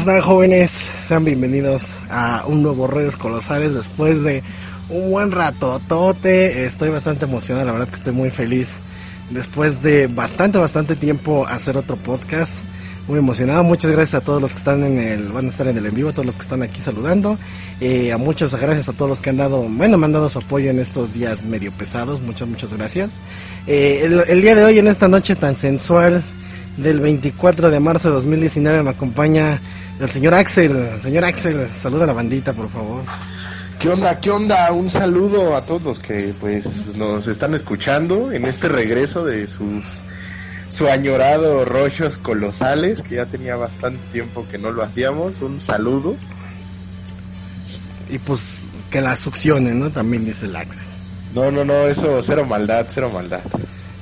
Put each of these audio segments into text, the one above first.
están jóvenes? Sean bienvenidos a un nuevo Redes Colosales después de un buen ratotote. Estoy bastante emocionado, la verdad que estoy muy feliz. Después de bastante, bastante tiempo hacer otro podcast. Muy emocionado. Muchas gracias a todos los que están en el, van a estar en el en vivo, a todos los que están aquí saludando. Eh, a muchos gracias a todos los que han dado, bueno, me han dado su apoyo en estos días medio pesados. Muchas, muchas gracias. Eh, el, el día de hoy, en esta noche tan sensual, del 24 de marzo de 2019 me acompaña el señor Axel. Señor Axel, saluda a la bandita, por favor. ¿Qué onda? ¿Qué onda? Un saludo a todos los que pues nos están escuchando en este regreso de sus su añorado Rollos Colosales, que ya tenía bastante tiempo que no lo hacíamos. Un saludo. Y pues que la succione, ¿no? También dice el Axel. No, no, no, eso cero maldad, cero maldad.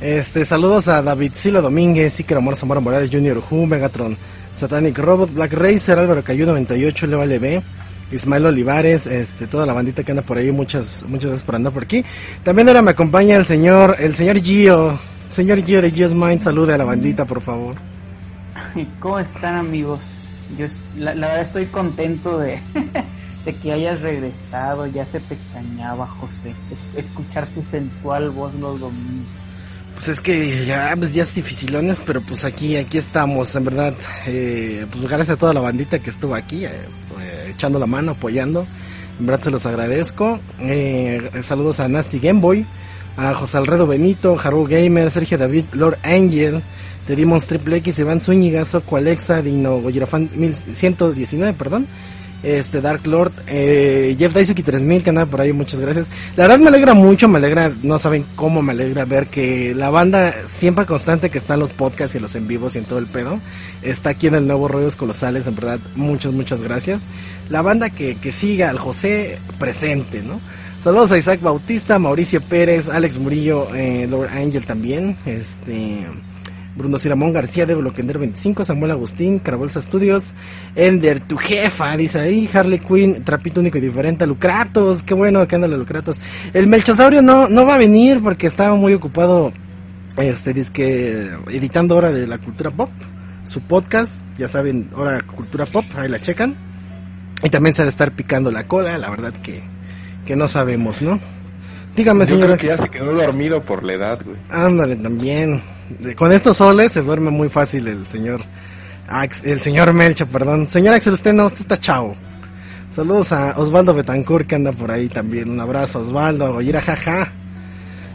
Este, saludos a David Silo Domínguez, Iker Amor Zamora Morales Jr., Who, Megatron, Satanic Robot, Black Racer, Álvaro Cayu 98, Leo LB, Ismael Olivares, este, toda la bandita que anda por ahí, muchas, muchas gracias por andar por aquí. También ahora me acompaña el señor, el señor Gio, señor Gio de Gio's Mind, salude a la bandita, por favor. ¿Cómo están amigos? Yo la, verdad estoy contento de, que hayas regresado, ya se te extrañaba José, es, escuchar tu sensual voz los domingos. Pues es que ya, pues ya es dificilones, pero pues aquí, aquí estamos, en verdad. Eh, pues gracias a toda la bandita que estuvo aquí, eh, eh, echando la mano, apoyando. En verdad se los agradezco. Eh, saludos a Nasty Gameboy, a José Alredo Benito, Haru Gamer, Sergio David, Lord Angel, Te Dimos Triple X, Iván Zúñiga, Soco Alexa, Dino Goyerafan 1119, perdón este Dark Lord, eh, Jeff Daisuki 3000 que anda por ahí, muchas gracias. La verdad me alegra mucho, me alegra, no saben cómo me alegra ver que la banda siempre constante que está en los podcasts y los en vivos y en todo el pedo, está aquí en el nuevo Rollos Colosales, en verdad, muchas, muchas gracias. La banda que, que siga al José presente, ¿no? Saludos a Isaac Bautista, Mauricio Pérez, Alex Murillo, eh, Lord Angel también, este... Bruno Siramón García de Bloquender 25, Samuel Agustín, Carabolsa Studios, Ender, tu jefa, dice ahí, Harley Quinn, Trapito Único y Diferente, Lucratos, qué bueno que anda Lucratos. El Melchosaurio no, no va a venir porque estaba muy ocupado, este, que editando Hora de la Cultura Pop, su podcast, ya saben, Hora Cultura Pop, ahí la checan. Y también se ha de estar picando la cola, la verdad que, que no sabemos, ¿no? Dígame, Yo señor. creo que ya se quedó dormido por la edad, güey. Ándale, también. Con estos soles se duerme muy fácil el señor Ax- el señor Melcho, perdón. Señor Axel, usted no, usted está chavo. Saludos a Osvaldo Betancourt que anda por ahí también. Un abrazo, Osvaldo, a Goyera Jaja.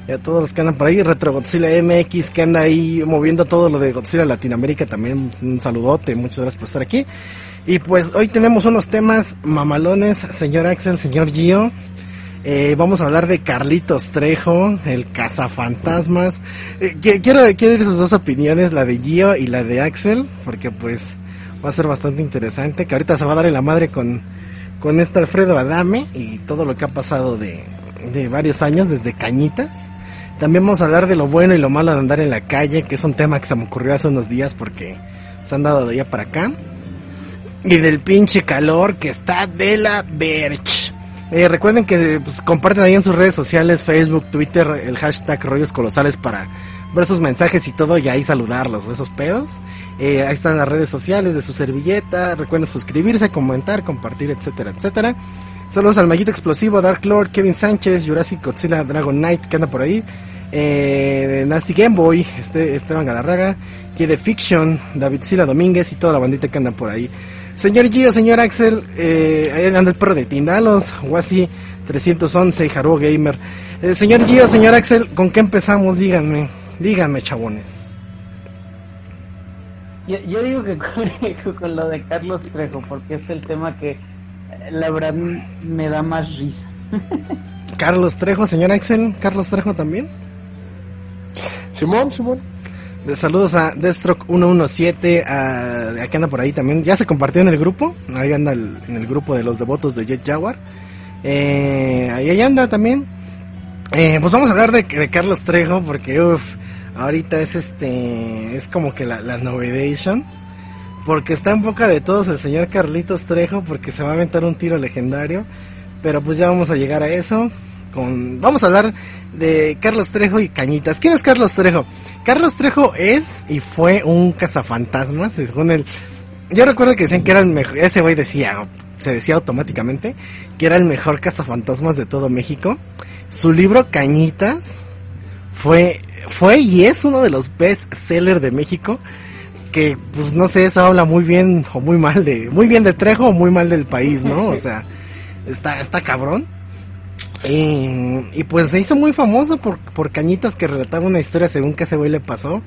Y a todos los que andan por ahí. Retro Godzilla MX que anda ahí moviendo todo lo de Godzilla Latinoamérica también. Un saludote, muchas gracias por estar aquí. Y pues hoy tenemos unos temas mamalones, señor Axel, señor Gio. Eh, vamos a hablar de Carlitos Trejo, el cazafantasmas. Eh, qui- quiero, quiero ir sus dos opiniones, la de Gio y la de Axel, porque pues va a ser bastante interesante. Que ahorita se va a dar en la madre con, con este Alfredo Adame y todo lo que ha pasado de, de varios años, desde Cañitas. También vamos a hablar de lo bueno y lo malo de andar en la calle, que es un tema que se me ocurrió hace unos días porque se han dado de allá para acá. Y del pinche calor que está de la verch. Eh, recuerden que pues, comparten ahí en sus redes sociales, Facebook, Twitter, el hashtag Rollos Colosales para ver sus mensajes y todo y ahí saludarlos, esos pedos. Eh, ahí están las redes sociales de su servilleta. Recuerden suscribirse, comentar, compartir, etcétera, etcétera. Saludos al Maguito Explosivo, Dark Lord, Kevin Sánchez, Jurassic Godzilla, Dragon Knight, que anda por ahí. Eh, Nasty Game Boy, este, Esteban Galarraga, que Fiction, David Sila Domínguez y toda la bandita que anda por ahí. Señor Gio, señor Axel, eh, ahí anda el perro de Tindalos, Wasi 311, Haru Gamer. Eh, señor Gio, señor Axel, ¿con qué empezamos? Díganme, díganme, chabones. Yo, yo digo que con, con lo de Carlos Trejo, porque es el tema que eh, la verdad me da más risa. Carlos Trejo, señor Axel, Carlos Trejo también. Simón, Simón. Saludos a Deathstroke 117, a, a que anda por ahí también. Ya se compartió en el grupo, ahí anda el- en el grupo de los devotos de Jet Jaguar. Eh, ahí, anda también. Eh, pues vamos a hablar de, de Carlos Trejo porque uff, ahorita es este, es como que la, la novedation. Porque está en boca de todos el señor Carlitos Trejo porque se va a aventar un tiro legendario. Pero pues ya vamos a llegar a eso. Con, vamos a hablar de Carlos Trejo y Cañitas. ¿Quién es Carlos Trejo? Carlos Trejo es y fue un cazafantasmas, según yo recuerdo que decían que era el mejor, ese güey decía, se decía automáticamente, que era el mejor cazafantasmas de todo México. Su libro Cañitas fue, fue y es uno de los best sellers de México. Que, pues no sé, eso habla muy bien o muy mal de, muy bien de Trejo o muy mal del país, ¿no? O sea, está, está cabrón. Y, y, pues se hizo muy famoso por, por Cañitas que relataba una historia según que ese güey le pasó,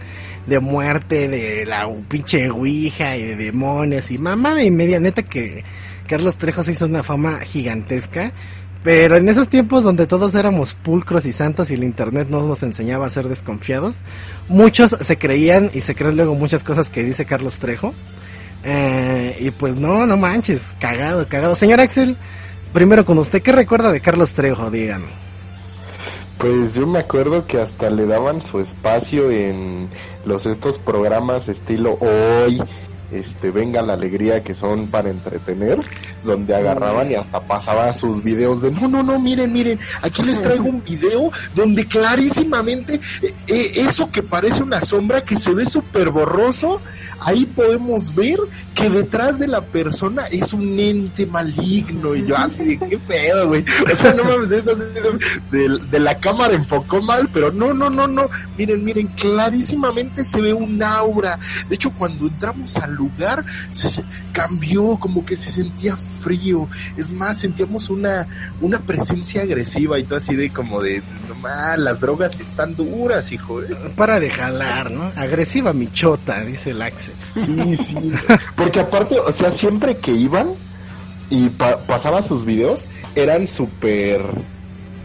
de muerte, de la pinche ouija y de demonios y mamá de media neta que Carlos Trejo se hizo una fama gigantesca. Pero en esos tiempos donde todos éramos pulcros y santos y el internet no nos enseñaba a ser desconfiados, muchos se creían y se creen luego muchas cosas que dice Carlos Trejo. Eh, y pues no, no manches, cagado, cagado. Señor Axel, primero con usted, ¿qué recuerda de Carlos Trejo? Dígame. Pues yo me acuerdo que hasta le daban su espacio en los estos programas estilo Hoy, este Venga la Alegría que son para entretener, donde agarraban y hasta pasaba sus videos de no, no, no, miren, miren, aquí les traigo un video donde clarísimamente eh, eh, eso que parece una sombra que se ve súper borroso, ahí podemos ver que detrás de la persona es un ente maligno y yo así de qué pedo, güey. O sea, no mames, esto de, de, la cámara enfocó mal, pero no, no, no, no. Miren, miren, clarísimamente se ve un aura. De hecho, cuando entramos al lugar, se, cambió, como que se sentía frío. Es más, sentíamos una, una presencia agresiva y todo así de como de, no las drogas están duras, hijo. ¿eh? Para de jalar, ¿no? Agresiva michota, dice el Axel. Sí, sí. Porque aparte, o sea, siempre que iban y pasaba sus videos, eran súper...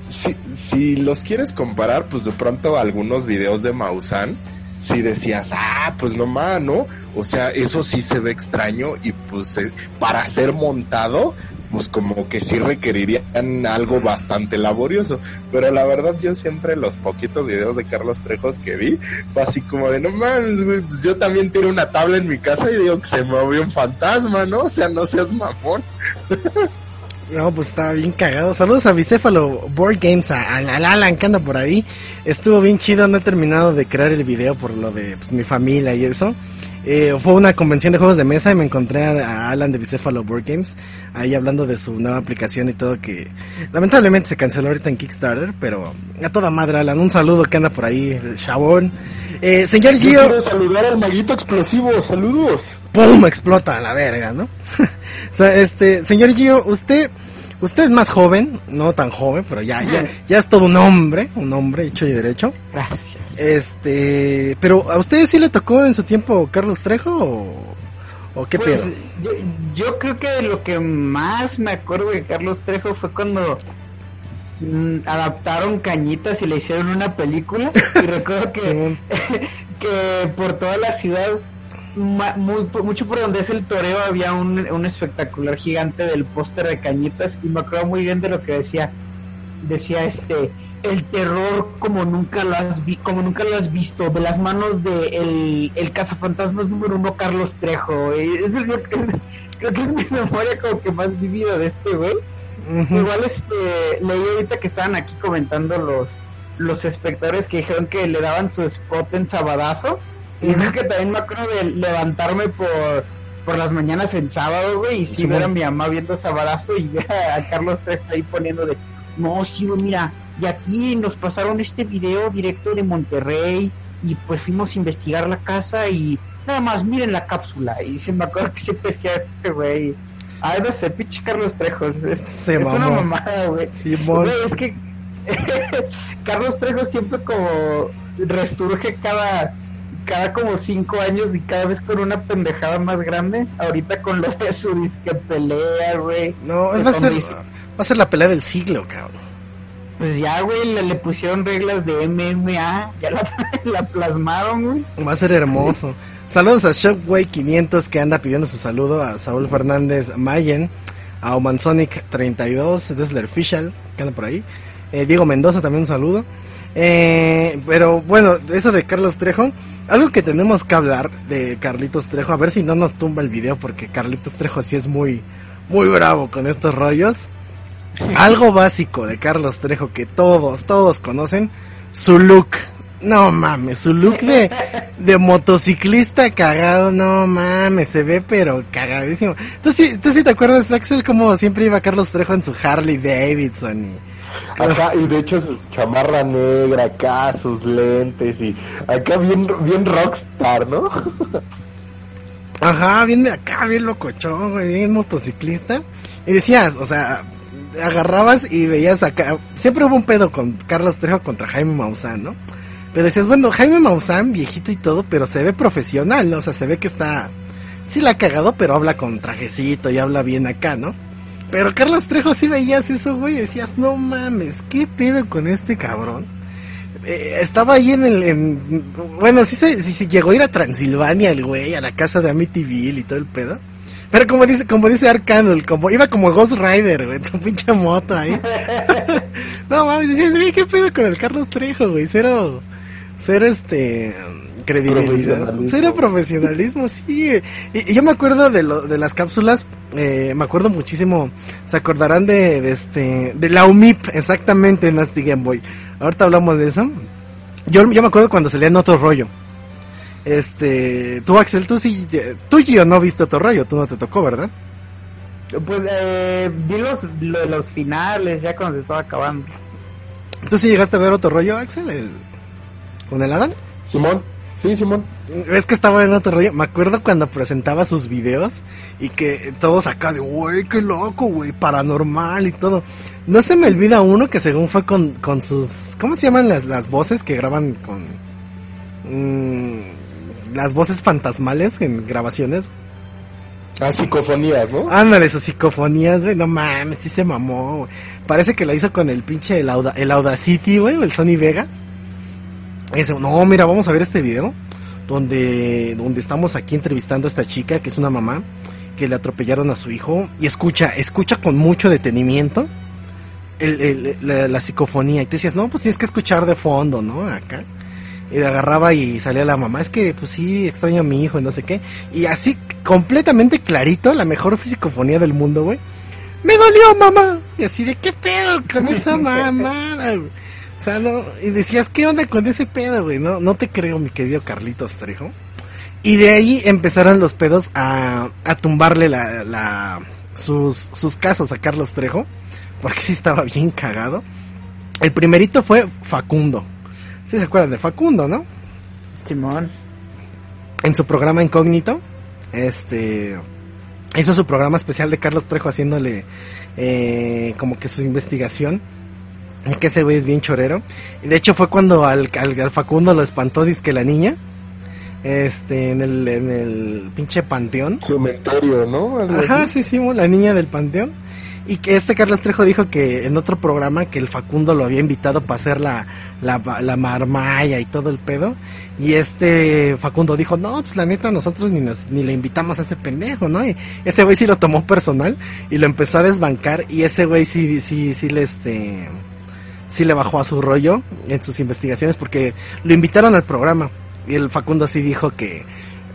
Si, si los quieres comparar, pues de pronto algunos videos de Mausan, si decías, ah, pues no ¿no? O sea, eso sí se ve extraño y pues eh, para ser montado, pues como que sí requerirían algo bastante laborioso. Pero la verdad yo siempre los poquitos videos de Carlos Trejos que vi, fue así como de, no mames, pues yo también tengo una tabla en mi casa y digo que se movió un fantasma, ¿no? O sea, no seas mamón. No, pues estaba bien cagado. Saludos a Bicéfalo Board Games, a, Alan que anda por ahí. Estuvo bien chido, no he terminado de crear el video por lo de pues, mi familia y eso. Eh, fue una convención de juegos de mesa y me encontré a, Alan de Bicéfalo Board Games ahí hablando de su nueva aplicación y todo que lamentablemente se canceló ahorita en Kickstarter, pero a toda madre Alan, un saludo que anda por ahí, chabón. Eh, señor Gio. Quiero saludar al maguito explosivo, saludos. ¡Pum! Explota a la verga, ¿no? o sea, este, señor Gio, usted, usted es más joven, no tan joven, pero ya, ya, ya es todo un hombre, un hombre hecho y derecho. Gracias. Este, pero ¿a usted sí le tocó en su tiempo Carlos Trejo o, qué pues, pedo? Yo, creo que lo que más me acuerdo de Carlos Trejo fue cuando mm, adaptaron Cañitas y le hicieron una película y recuerdo que, que por toda la ciudad muy, mucho por donde es el toreo había un, un espectacular gigante del póster de Cañitas y me acuerdo muy bien de lo que decía decía este el terror como nunca lo has vi como nunca lo has visto de las manos de el, el cazafantasmas número uno Carlos Trejo es creo que es mi memoria como que más vivida de este güey. Igual este leí ahorita que estaban aquí comentando los los espectadores que dijeron que le daban su spot en sabadazo y creo que también me acuerdo de levantarme por por las mañanas en sábado güey y si ver a mi mamá viendo sabadazo y ver a Carlos Trejo ahí poniendo de no sí güey mira y aquí nos pasaron este video directo de Monterrey y pues fuimos a investigar la casa y nada más miren la cápsula y se me acuerdo que siempre decía ese güey. Ay no sé pinche Carlos Trejos es, una mamada güey es que Carlos Trejo siempre como resurge cada cada como cinco años y cada vez con una pendejada más grande. Ahorita con lo de su disque pelea, güey. No, va a ser, va a ser la pelea del siglo, cabrón pues ya, güey, le, pusieron reglas de MMA, ya la, plasmaron, güey. Va a ser hermoso. Saludos a Shockway 500 que anda pidiendo su saludo, a Saúl Fernández Mayen, a Omansonic 32, Desler Fischel, que anda por ahí. Eh, Diego Mendoza también un saludo. Eh, pero bueno, eso de Carlos Trejo, algo que tenemos que hablar de Carlitos Trejo, a ver si no nos tumba el video porque Carlitos Trejo sí es muy, muy bravo con estos rollos. Algo básico de Carlos Trejo que todos, todos conocen, su look. No mames, su look de, de motociclista cagado, no mames, se ve pero cagadísimo. ¿Tú sí, tú sí te acuerdas, Axel, como siempre iba Carlos Trejo en su Harley Davidson y... Ajá, y de hecho su chamarra negra acá, sus lentes y acá bien, bien rockstar, ¿no? Ajá, bien de acá, bien locochón, güey, bien motociclista. Y decías, o sea, agarrabas y veías acá, siempre hubo un pedo con Carlos Trejo contra Jaime Maussan, ¿no? Pero decías, bueno, Jaime Maussan, viejito y todo, pero se ve profesional, ¿no? O sea, se ve que está, sí la ha cagado, pero habla con trajecito y habla bien acá, ¿no? Pero Carlos Trejo sí veías eso, güey, decías, no mames, ¿qué pedo con este cabrón? Eh, estaba ahí en el, en, bueno, sí se, sí, llegó a ir a Transilvania el güey, a la casa de Amityville y todo el pedo. Pero como dice, como dice Arcanul, como, iba como Ghost Rider, güey, su pinche moto ahí. no mames, decías, ¿qué pedo con el Carlos Trejo, güey? Cero, cero este, credibilidad. Cero profesionalismo, sí. Y, yo me acuerdo de, lo, de las cápsulas, eh, me acuerdo muchísimo, se acordarán de, de este, de la UMIP, exactamente, en Nasty Game Boy. Ahorita hablamos de eso. Yo, yo me acuerdo cuando salía en otro rollo. Este, tú Axel, tú sí, tú y yo no viste otro rollo, tú no te tocó, ¿verdad? Pues eh, vi los, los finales ya cuando se estaba acabando. ¿Tú sí llegaste a ver otro rollo, Axel? ¿Con el Adam? Simón, sí, Simón. Es que estaba en otro rollo. Me acuerdo cuando presentaba sus videos y que todos acá de, güey, qué loco, güey, paranormal y todo. No se me olvida uno que según fue con, con sus, ¿cómo se llaman las, las voces que graban con... Mmm, las voces fantasmales en grabaciones. Ah, psicofonías, ¿no? Ándale, sus psicofonías, güey. No mames, sí se mamó, güey. Parece que la hizo con el pinche el, el Audacity, güey, o el Sony Vegas. Ese, no, mira, vamos a ver este video. Donde, donde estamos aquí entrevistando a esta chica, que es una mamá, que le atropellaron a su hijo. Y escucha, escucha con mucho detenimiento el, la, la, psicofonía. Y tú decías, no, pues tienes que escuchar de fondo, ¿no? Acá y agarraba y salía la mamá, es que pues sí, extraño a mi hijo y no sé qué. Y así, completamente clarito, la mejor psicofonía del mundo, güey. Me dolió, mamá. Y así de, ¿qué pedo con esa mamada, güey? O sea, no, y decías, ¿qué onda con ese pedo, güey? No, no te creo, mi querido Carlitos Trejo. Y de ahí empezaron los pedos a, a tumbarle la, la, sus, sus casos a Carlos Trejo, porque sí estaba bien cagado. El primerito fue Facundo. ¿Sí se acuerdan de Facundo, no? Simón. En su programa Incógnito, este hizo su programa especial de Carlos Trejo haciéndole eh, como que su investigación. Que ese güey es bien chorero. De hecho fue cuando al, al, Facundo lo espantó, que la niña. Este, en el, en el pinche panteón. Cementerio, ¿no? Ajá, sí, sí, la niña del panteón. Y que este Carlos Trejo dijo que en otro programa que el Facundo lo había invitado para hacer la, la, la marmaya y todo el pedo. Y este Facundo dijo, no, pues la neta nosotros ni nos, ni le invitamos a ese pendejo, ¿no? Y ese güey sí lo tomó personal y lo empezó a desbancar y ese güey sí, sí, sí le este, sí le bajó a su rollo en sus investigaciones porque lo invitaron al programa. Y el Facundo sí dijo que,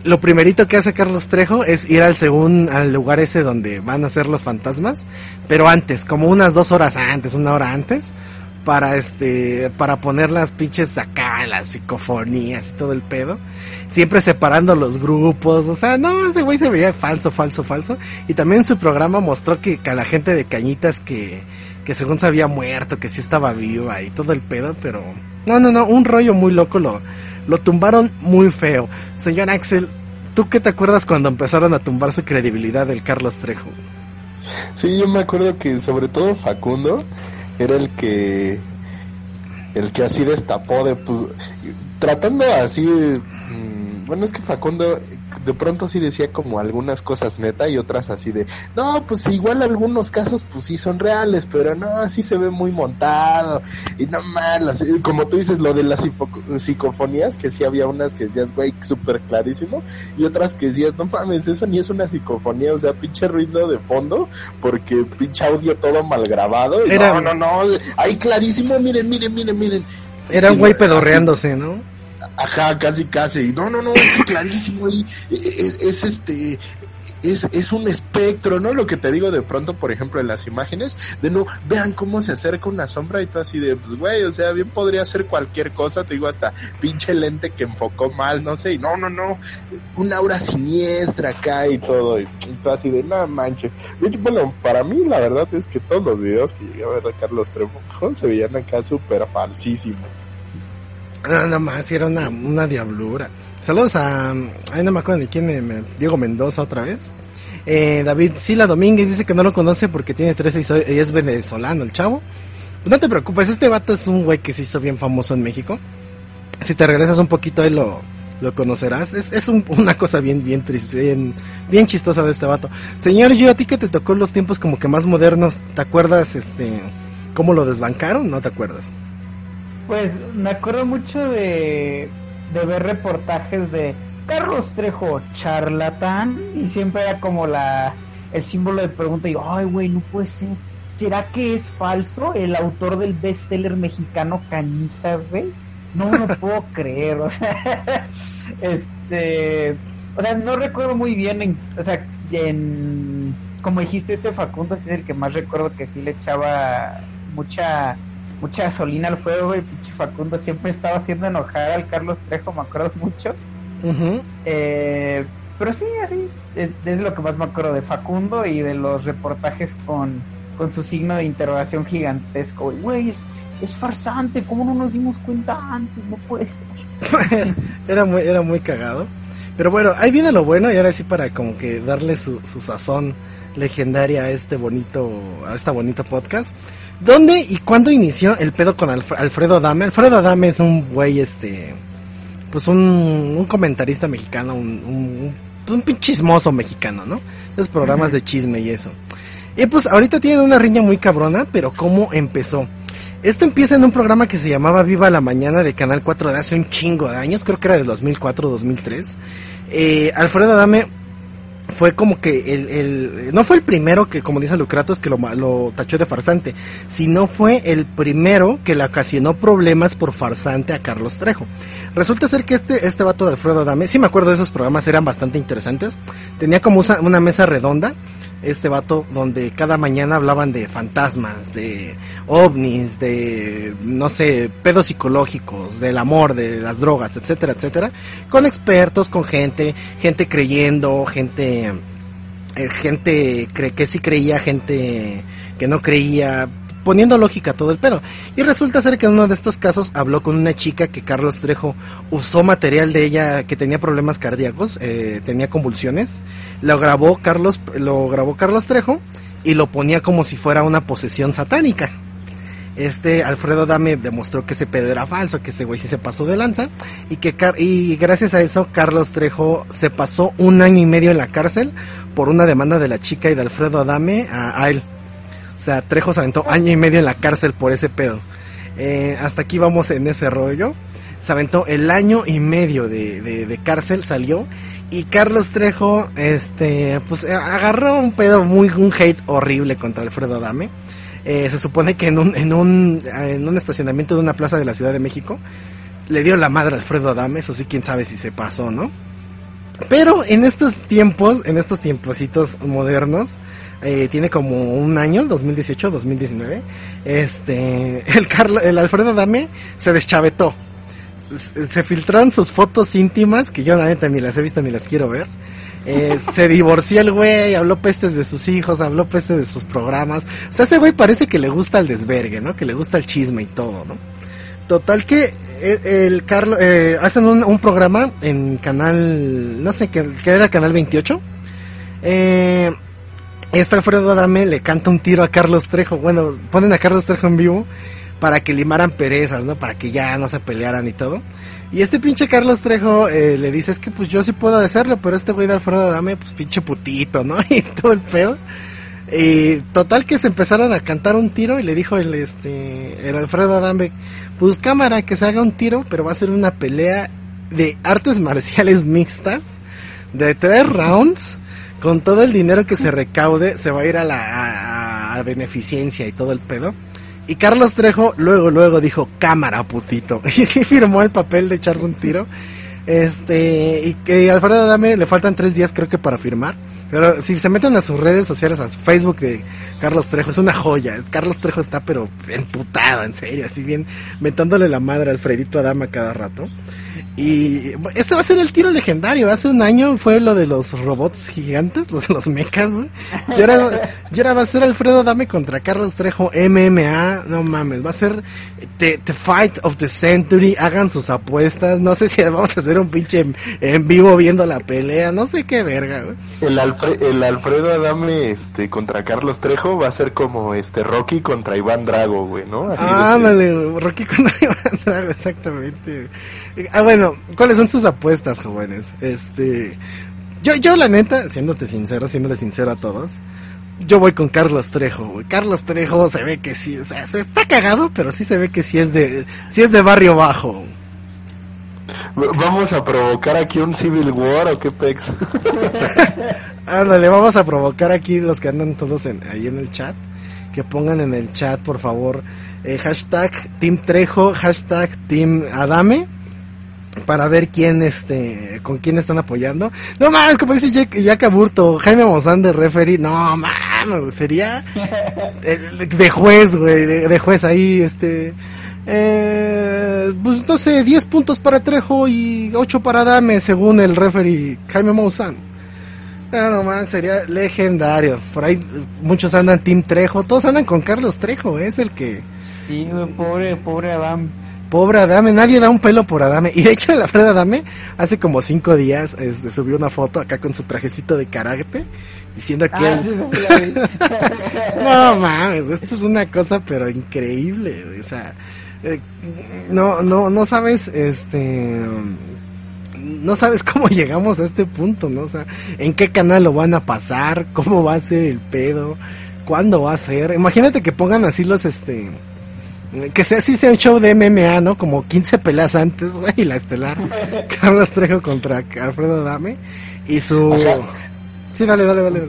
lo primerito que hace Carlos Trejo es ir al según al lugar ese donde van a ser los fantasmas, pero antes, como unas dos horas antes, una hora antes, para este, para poner las pinches acá, las psicofonías y todo el pedo, siempre separando los grupos, o sea, no, ese güey se veía falso, falso, falso, y también su programa mostró que, a la gente de Cañitas que, que según se había muerto, que sí estaba viva y todo el pedo, pero no, no, no, un rollo muy loco lo, lo tumbaron muy feo. Señor Axel, ¿tú qué te acuerdas cuando empezaron a tumbar su credibilidad del Carlos Trejo? Sí, yo me acuerdo que sobre todo Facundo era el que el que así destapó de pues tratando así mm, bueno es que Facundo de pronto sí decía como algunas cosas neta y otras así de, no, pues igual algunos casos pues sí son reales, pero no, así se ve muy montado y no malas, como tú dices lo de las psicofonías, que sí había unas que decías, güey, súper clarísimo, y otras que decías, no mames, eso ni es una psicofonía, o sea, pinche ruido de fondo, porque pinche audio todo mal grabado, no, no, no, ahí clarísimo, miren, miren, miren, miren. Era un güey pedorreándose, ¿no? Ajá, casi, casi. No, no, no, es clarísimo. Y, es, este. es, es un espectro, ¿no? Lo que te digo de pronto, por ejemplo, en las imágenes, de no, vean cómo se acerca una sombra y todo así de, pues, güey, o sea, bien podría ser cualquier cosa, te digo, hasta pinche lente que enfocó mal, no sé, y no, no, no, un aura siniestra acá y todo, y, todo así de, no manches. Bueno, para mí la verdad es que todos los videos que llegué a ver de Carlos Trejo se veían acá súper falsísimos. Nada más, era una, una diablura. Saludos a. Ay, no me acuerdo de quién, me, Diego Mendoza otra vez. Eh, David Sila Domínguez dice que no lo conoce porque tiene 13 y, es venezolano el chavo. No te preocupes, este vato es un güey que se hizo bien famoso en México. Si te regresas un poquito ahí lo, lo conocerás. Es, es una cosa bien, bien triste, bien, bien chistosa de este vato. Señor, yo a ti que te tocó los tiempos como que más modernos, ¿te acuerdas este cómo lo desbancaron? ¿No te acuerdas? Pues me acuerdo mucho de, de ver reportajes de Carlos Trejo, charlatán, y siempre era como la el símbolo de pregunta y ay güey, no puede ser. ¿Será que es falso el autor del bestseller mexicano Cañitas, güey? No me puedo creer, o sea, este, o sea, no recuerdo muy bien en, o sea, en, como dijiste este Facundo es el que más recuerdo que sí le echaba mucha mucha gasolina al fuego, y pinche Facundo siempre estaba haciendo enojar al Carlos Trejo, me acuerdo mucho. eh, pero sí, así, es, lo que más me acuerdo de Facundo y de los reportajes con, con su signo de interrogación gigantesco. Güey, es, es, farsante, ¿cómo no nos dimos cuenta antes? No puede ser. era, muy, era muy cagado. Pero bueno, ahí viene lo bueno y ahora sí para como que darle su, su sazón legendaria a este bonito, a esta bonito podcast. ¿Dónde y cuándo inició el pedo con Alfredo Adame? Alfredo Adame es un güey, este, pues un, un comentarista mexicano, un, un, un pinchismoso mexicano, ¿no? Esos programas de chisme y eso. Y pues ahorita tienen una riña muy cabrona, pero ¿cómo empezó? Esto empieza en un programa que se llamaba Viva la Mañana de Canal 4 de hace un chingo de años, creo que era de 2004 2003. Eh, Alfredo Adame fue como que el, el, no fue el primero que, como dice Lucratos, que lo, lo tachó de farsante, sino fue el primero que le ocasionó problemas por farsante a Carlos Trejo. Resulta ser que este, este vato de Alfredo Adame, sí me acuerdo de esos programas, eran bastante interesantes. Tenía como una mesa redonda este vato donde cada mañana hablaban de fantasmas, de ovnis, de no sé, pedos psicológicos, del amor, de las drogas, etcétera, etcétera, con expertos, con gente, gente creyendo, gente eh, gente que sí creía, gente que no creía, poniendo lógica a todo el pedo. Y resulta ser que en uno de estos casos habló con una chica que Carlos Trejo usó material de ella que tenía problemas cardíacos, eh, tenía convulsiones. Lo grabó Carlos, lo grabó Carlos Trejo y lo ponía como si fuera una posesión satánica. Este Alfredo Dame demostró que ese pedo era falso, que ese güey sí se pasó de lanza y que y gracias a eso Carlos Trejo se pasó un año y medio en la cárcel por una demanda de la chica y de Alfredo Adame a él. O sea, Trejo se aventó año y medio en la cárcel por ese pedo. Eh, hasta aquí vamos en ese rollo. Se aventó el año y medio de, de, cárcel, salió. Y Carlos Trejo, este, pues eh, agarró un pedo muy, un hate horrible contra Alfredo Adame. Eh, se supone que en un, en un, en un estacionamiento de una plaza de la Ciudad de México, le dio la madre a Alfredo Adame, eso sí, quién sabe si se pasó, ¿no? Pero en estos tiempos, en estos tiempositos modernos, eh, tiene como un año, 2018, 2019, este, el, Carlos, el Alfredo Dame se deschavetó. Se filtraron sus fotos íntimas, que yo la neta ni las he visto ni las quiero ver. Eh, se divorció el güey, habló pestes de sus hijos, habló pestes de sus programas. O sea, ese güey parece que le gusta el desvergue, ¿no? Que le gusta el chisme y todo, ¿no? Total que eh, el, Carlos, eh, hacen un, un, programa en canal, no sé, que, que era canal 28. Eh, este Alfredo Adame le canta un tiro a Carlos Trejo. Bueno, ponen a Carlos Trejo en vivo para que limaran perezas, ¿no? Para que ya no se pelearan y todo. Y este pinche Carlos Trejo eh, le dice, es que pues yo sí puedo hacerlo, pero este güey de Alfredo Adame, pues pinche putito, ¿no? Y todo el pedo. Y total que se empezaron a cantar un tiro y le dijo el este el Alfredo Adame, pues cámara que se haga un tiro, pero va a ser una pelea de artes marciales mixtas de tres rounds con todo el dinero que se recaude se va a ir a la a, beneficencia y todo el pedo. Y Carlos Trejo luego, luego dijo, cámara, putito. Y sí firmó el papel de echarse un tiro. Este, y que Alfredo Adame le faltan tres días creo que para firmar. Pero si se meten a sus redes sociales, a su Facebook de Carlos Trejo, es una joya. Carlos Trejo está pero emputado, en serio, así bien, mentándole la madre a Alfredito Adama cada rato. Y este va a ser el tiro legendario. Hace un año fue lo de los robots gigantes, los de los mechas. Y ahora, y ahora va a ser Alfredo Dame contra Carlos Trejo MMA. No mames, va a ser the, Fight of the Century. Hagan sus apuestas. No sé si vamos a hacer un pinche en, vivo viendo la pelea. No sé qué verga, güey. El, el Alfredo Adame este, contra Carlos Trejo va a ser como este Rocky contra Iván Drago, güey, ¿no? Así Ándale, Rocky contra Iván Drago, exactamente. Ah, bueno, ¿cuáles son sus apuestas, jóvenes? Este, yo, yo la neta, siéndote sincero, siéndole sincero a todos, yo voy con Carlos Trejo, Carlos Trejo se ve que sí, o sea, se está cagado, pero sí se ve que sí es de, sí es de barrio bajo. Vamos a provocar aquí un Civil War o qué pex. Ándale, vamos a provocar aquí los que andan todos ahí en el chat. Que pongan en el chat, por favor, eh, hashtag Team Trejo, hashtag Team Adame para ver quién este con quién están apoyando. No mames, como dice Jack, Aburto, Jaime Mozán de referee, no mames, sería de, juez, güey, de, juez ahí este eh, pues no sé, 10 puntos para Trejo y 8 para Dame según el referee Jaime Maussan. No, no man, sería legendario. Por ahí muchos andan Team Trejo, todos andan con Carlos Trejo, es el que Sí, pobre pobre Adam. Pobre Adame, nadie da un pelo por Adame. Y de hecho, la Fred Adame hace como cinco días este, subió una foto acá con su trajecito de karate diciendo que ah, no mames, esto es una cosa pero increíble, o sea, eh, no no no sabes este no sabes cómo llegamos a este punto, ¿no? O sea, en qué canal lo van a pasar, cómo va a ser el pedo, cuándo va a ser. Imagínate que pongan así los este que sea así sea un show de MMA, ¿no? Como 15 peleas antes, güey, y la estelar. Carlos Trejo contra Alfredo Dame. Y su... Sí, dale, dale, dale.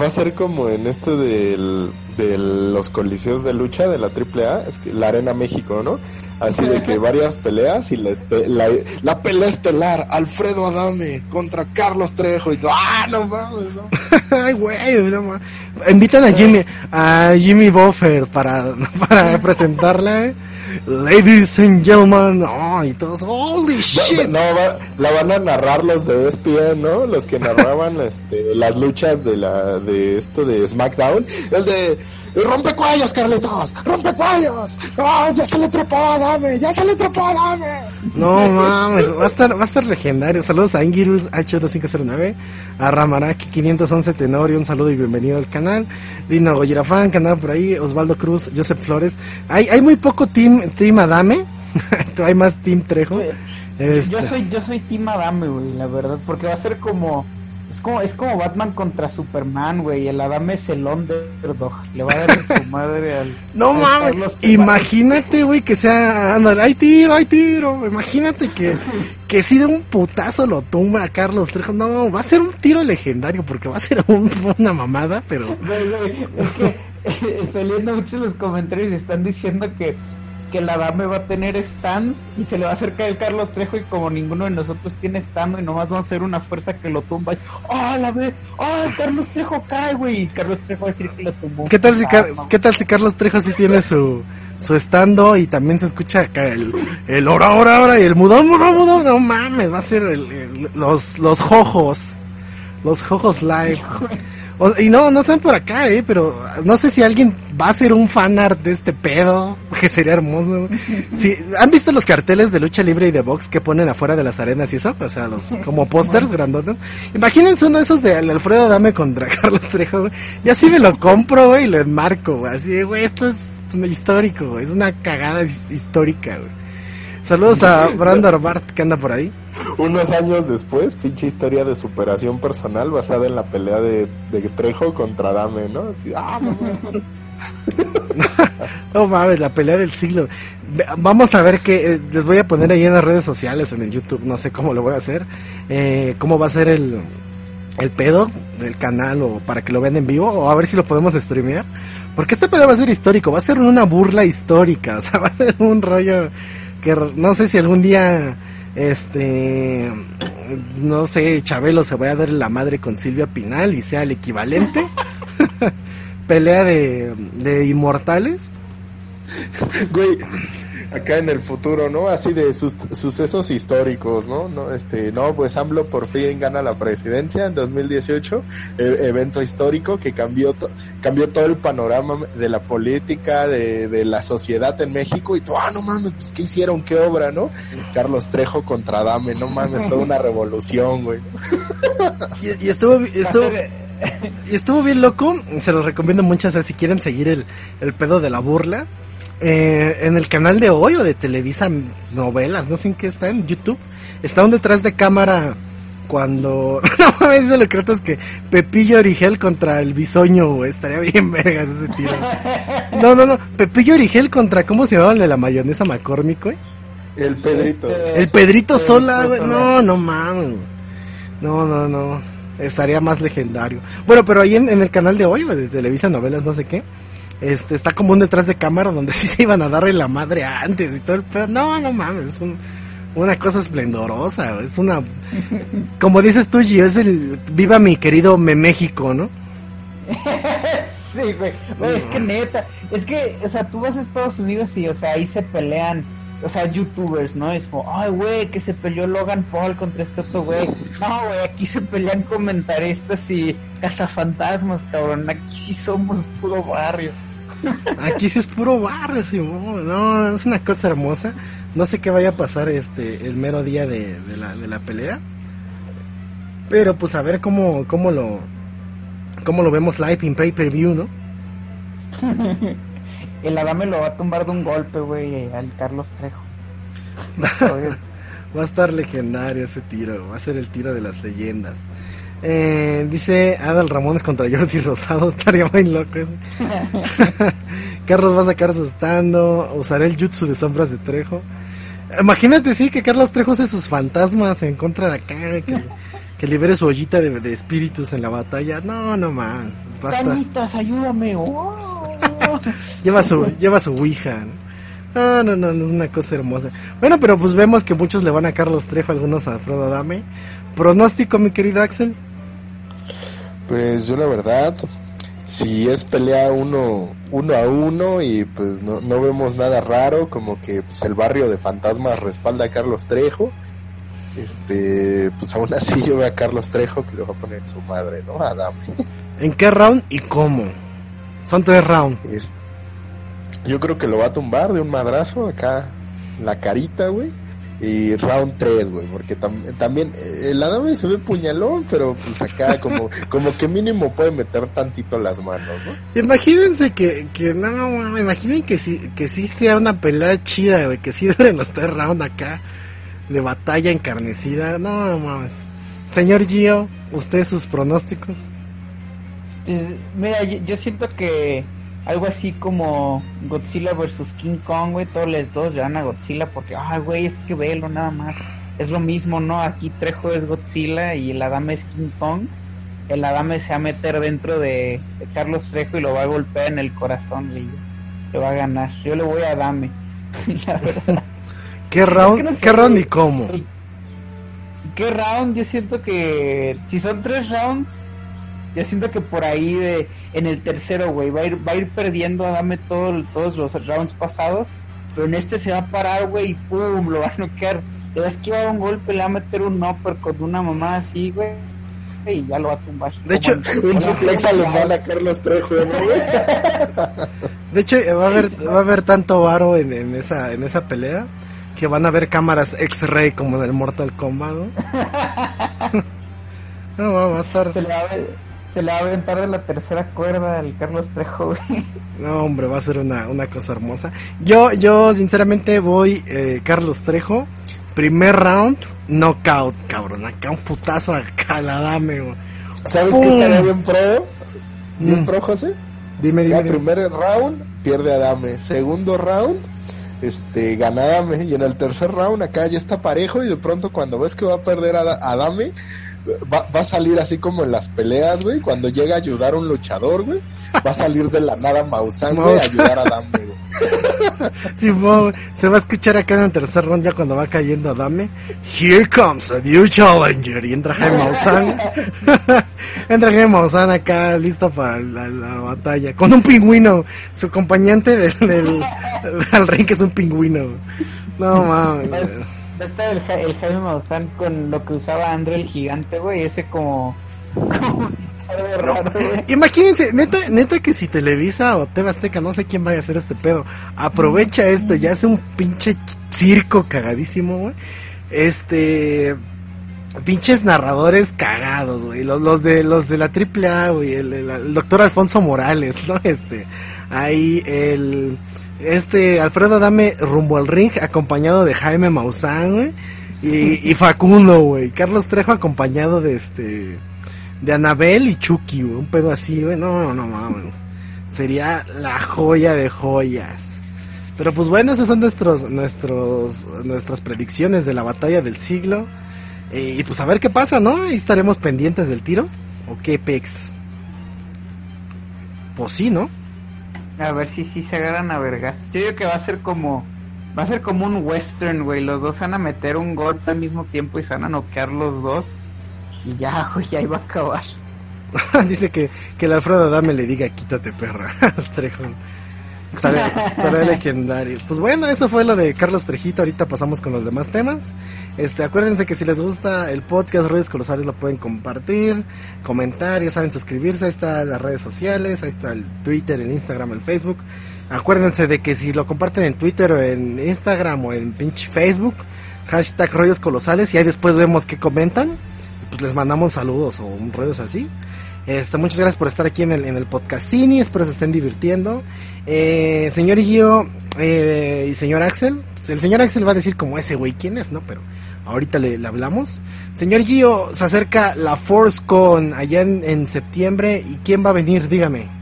Va, a ser como en este del, de los coliseos de lucha de la AAA, es que la Arena México, ¿no? Así de que varias peleas y la, la, pelea estelar, Alfredo Adame contra Carlos Trejo. Y ¡ah, no mames! No. Ay, güey, no Invitan a Jimmy, a Jimmy Buffer para, para presentarla. ¿eh? Ladies and gentlemen, oh, y todos, holy shit. No, la van a narrar los de ESPN, ¿no? Los que narraban este, las luchas de la de esto de SmackDown. El de rompe cuellos, Carlitos, rompe cuellos. Oh, ya se le trepó a Dame, ya se le trepó a Dame. No mames, va a estar, va a estar legendario. Saludos a Ingirus H2509, a Ramaraki 511 Tenorio, un saludo y bienvenido al canal. Dino Goyerafán, que andaba por ahí, Osvaldo Cruz, Joseph Flores. Hay, hay muy poco team, team Adame, hay más team Trejo. Yo este. soy, yo soy team Adame, güey, la verdad, porque va a ser como es como, es como Batman contra Superman, güey. El Adame es el underdog. Le va a dar su madre al. No mames. Imagínate, güey, que sea. Ándale, hay tiro, hay tiro. Imagínate que, que si de un putazo lo tumba a Carlos Trejo. No, va a ser un tiro legendario porque va a ser una mamada, pero. es que estoy leyendo muchos los comentarios y están diciendo que que la dame va a tener stand y se le va a acercar el Carlos Trejo y como ninguno de nosotros tiene stand y nomás va a ser una fuerza que lo tumba. ¡Ah, la ve! ¡Ah, Carlos Trejo cae, güey! Y Carlos Trejo va a decir que lo tumbó. ¿Qué tal si, ¿qué tal si Carlos Trejo sí tiene su, su estando y también se escucha acá el, el hora, hora, hora y el mudón, mudón, mudón? No mames, va a ser los, los jojos. Los jojos live y no, no sean por acá, eh, pero no sé si alguien va a hacer un fanart de este pedo, que sería hermoso. Si, ¿Han visto los carteles de lucha libre y de box que ponen afuera de las arenas y eso? O sea, los como pósters grandotes. Imagínense uno de esos de Alfredo Dame contra Carlos Trejo, güey. Y así me lo compro, güey, y lo enmarco, güey. Así, güey, esto es histórico, güey. Es una cagada histórica, güey. Saludos a Brandon Bart que anda por ahí. Unos años después, pinche historia de superación personal basada en la pelea de, Trejo contra Dame, ¿no? Así, ah, no mames, la pelea del siglo. Vamos a ver que eh, les voy a poner ahí en las redes sociales, en el YouTube, no sé cómo lo voy a hacer, eh, cómo va a ser el, el pedo del canal o para que lo vean en vivo o a ver si lo podemos streamear. Porque este pedo va a ser histórico, va a ser una burla histórica, o sea, va a ser un rollo que no sé si algún día este, no sé, Chabelo se vaya a dar la madre con Silvia Pinal y sea el equivalente. Pelea de, de inmortales. Güey, acá en el futuro, ¿no? Así de sus, sucesos históricos, ¿no? ¿no? Este, no, pues AMLO por fin gana la presidencia en 2018, e, evento histórico que cambió, cambió todo el panorama de la política, de, de la sociedad en México y todo, ah, no mames, pues qué hicieron, qué obra, ¿no? Carlos Trejo contra Dame, no mames, toda una revolución, güey. y, estuvo, estuvo, y estuvo bien loco, se los recomiendo mucho, o si quieren seguir el, el pedo de la burla, eh, en el canal de hoy o de Televisa Novelas, no sé en qué está, en YouTube, está un detrás de cámara cuando... no mames, lo que es que Pepillo Origel contra el bisoño, estaría bien vergas ese tiro. No, no, no, Pepillo Origel contra, ¿cómo se llamaba el de la mayonesa McCormick, güey? El Pedrito. El Pedrito Sola, güey, no, no mames. No, no, no. Estaría más legendario. Bueno, pero ahí en, en el canal de hoy, de Televisa Novelas, no sé qué, este, está como un detrás de cámara donde sí se iban a darle la madre antes y todo el pedo. No, no mames, es una cosa esplendorosa, es una, como dices tú, Gio, es el, viva mi querido Me México, ¿no? sí, güey, es que neta, es que, o sea, tú vas a Estados Unidos y, o sea, ahí se pelean, o sea, youtubers, ¿no? Es como, ay, güey, que se peleó Logan Paul contra este otro güey. No, güey, aquí se pelean comentaristas y cazafantasmas, cabrón. Aquí sí somos puro barrio. Aquí sí es puro barrio, No, es una cosa hermosa. No sé qué vaya a pasar este el mero día de, la, de la pelea. Pero pues a ver cómo, cómo lo cómo lo vemos live en pay per view, ¿no? el Adame lo va a tumbar de un golpe, güey, al Carlos Trejo. va a estar legendario ese tiro, va a ser el tiro de las leyendas. Eh, dice Adal Ramones contra Jordi Rosado, estaría muy loco eso. Carlos va a sacar su estando, usaré el jutsu de sombras de Trejo. Imagínate, sí, que Carlos Trejo hace sus fantasmas en contra de acá, que, libere su ollita de, espíritus en la batalla. No, no más. Basta. ayúdame. Oh. lleva su, lleva su ouija. No, no, no, no, es una cosa hermosa. Bueno, pero pues vemos que muchos le van a Carlos Trejo, algunos a Frodo Dame. Pronóstico, mi querido Axel. Pues yo la verdad, si es pelea uno, uno a uno y pues no, no vemos nada raro, como que pues, el barrio de fantasmas respalda a Carlos Trejo, este, pues aún así yo veo a Carlos Trejo que le va a poner su madre, ¿no? Adam. ¿En qué round y cómo? Son tres rounds. yo creo que lo va a tumbar de un madrazo acá, la carita, güey y round 3, güey, porque también eh, el Adame se ve puñalón, pero pues acá como, como que mínimo puede meter tantito las manos, ¿no? Imagínense que, que no, no, imaginen que sí, que sí sea una pelea chida, güey, que sí duren los tres rounds acá de batalla encarnecida, no, no mames. Señor Gio, ¿usted sus pronósticos? Pues, mira, yo siento que algo así como Godzilla vs King Kong, güey, todos los dos van a Godzilla porque, ay, güey, es que velo nada más. Es lo mismo, ¿no? Aquí Trejo es Godzilla y el Adame es King Kong. El Adame se va a meter dentro de, Carlos Trejo y lo va a golpear en el corazón y le va a ganar. Yo le voy a Adame, la verdad. ¿Qué round, ¿qué round y cómo? ¿Qué round? Yo siento que si son tres rounds, ya siento que por ahí de en el tercero, güey, va a ir, va a ir perdiendo a Dame todo, todos los rounds pasados, pero en este se va a parar, güey, y pum, lo va a noquear. Te vas que va un golpe, le va a meter un upper con una mamá así, güey. Y ya lo va a tumbar. De hecho, un suplex alemán a Carlos Trejo, güey. De hecho, va a haber, va a haber tanto varo en, en, esa, en esa pelea que van a haber cámaras X-Ray como en el Mortal Kombat, ¿no? no va, a estar... Se le va a ver se le va a aventar de la tercera cuerda al Carlos Trejo, güey. No, hombre, va a ser una, una cosa hermosa. Yo, yo, sinceramente, voy eh, Carlos Trejo. Primer round, knockout, cabrón. Acá un putazo acá la dame, güey. ¿Sabes qué estaría bien pro? ¿Bien mm. pro, José? Dime, dime. primer round, pierde Adame. Segundo round, este, gana Adame. Y en el tercer round, acá ya está parejo. Y de pronto, cuando ves que va a perder a Adame, va, va, a salir así como en las peleas, güey, cuando llega a ayudar a un luchador, güey, va a salir de la nada Maussan, güey, a ayudar a Dame, güey. Simón, se va a escuchar acá en el tercer round ya cuando va cayendo Adame. Here comes a new challenger. Y entra Jaime Maussan. entra Jaime Maussan acá listo para la, batalla. Con un pingüino. Su acompañante del, del, del ring que es un pingüino. No mames. Estar el, el Jaime Maussan con lo que usaba André el gigante, güey. Ese como... como imagínense, neta, neta que si Televisa o TV Azteca, no sé quién vaya a hacer este pedo, aprovecha esto y hace un pinche circo cagadísimo, güey. Este, pinches narradores cagados, güey. Los, los de los de la AAA, güey, el, doctor Alfonso Morales, ¿no? Este, ahí el este Alfredo Dame rumbo al ring acompañado de Jaime Maussan, güey, y, y Facundo, güey. Carlos Trejo acompañado de este de Anabel y Chucky, un pedo así, güey. No, no mames. Sería la joya de joyas. Pero pues bueno, esas son nuestros, nuestros, nuestras predicciones de la batalla del siglo. Eh, y pues a ver qué pasa, ¿no? Ahí estaremos pendientes del tiro. ¿O qué, Pex? Pues sí, ¿no? A ver si sí se agarran a vergas. Yo digo que va a ser como... Va a ser como un western, güey. Los dos van a meter un golpe al mismo tiempo y se van a noquear los dos. Y ya, ya iba a acabar. Dice que, que el Alfredo Dame le diga quítate perra Trejo. Estará, legendario. Pues bueno, eso fue lo de Carlos Trejito. Ahorita pasamos con los demás temas. Este, acuérdense que si les gusta el podcast Ruidos Colosales lo pueden compartir, comentar, ya saben suscribirse. Ahí está las redes sociales, ahí está el Twitter, el Instagram, el Facebook. Acuérdense de que si lo comparten en Twitter o en Instagram o en pinche Facebook, hashtag Rollos Colosales y ahí después vemos qué comentan pues les mandamos saludos o un rollos así. Este, muchas gracias por estar aquí en el, en el podcastini, espero se estén divirtiendo. Eh, señor Gio eh, y señor Axel, el señor Axel va a decir como ese güey quién es, ¿no? Pero ahorita le, hablamos. Señor Gio, se acerca la Force con allá en, en septiembre y quién va a venir, dígame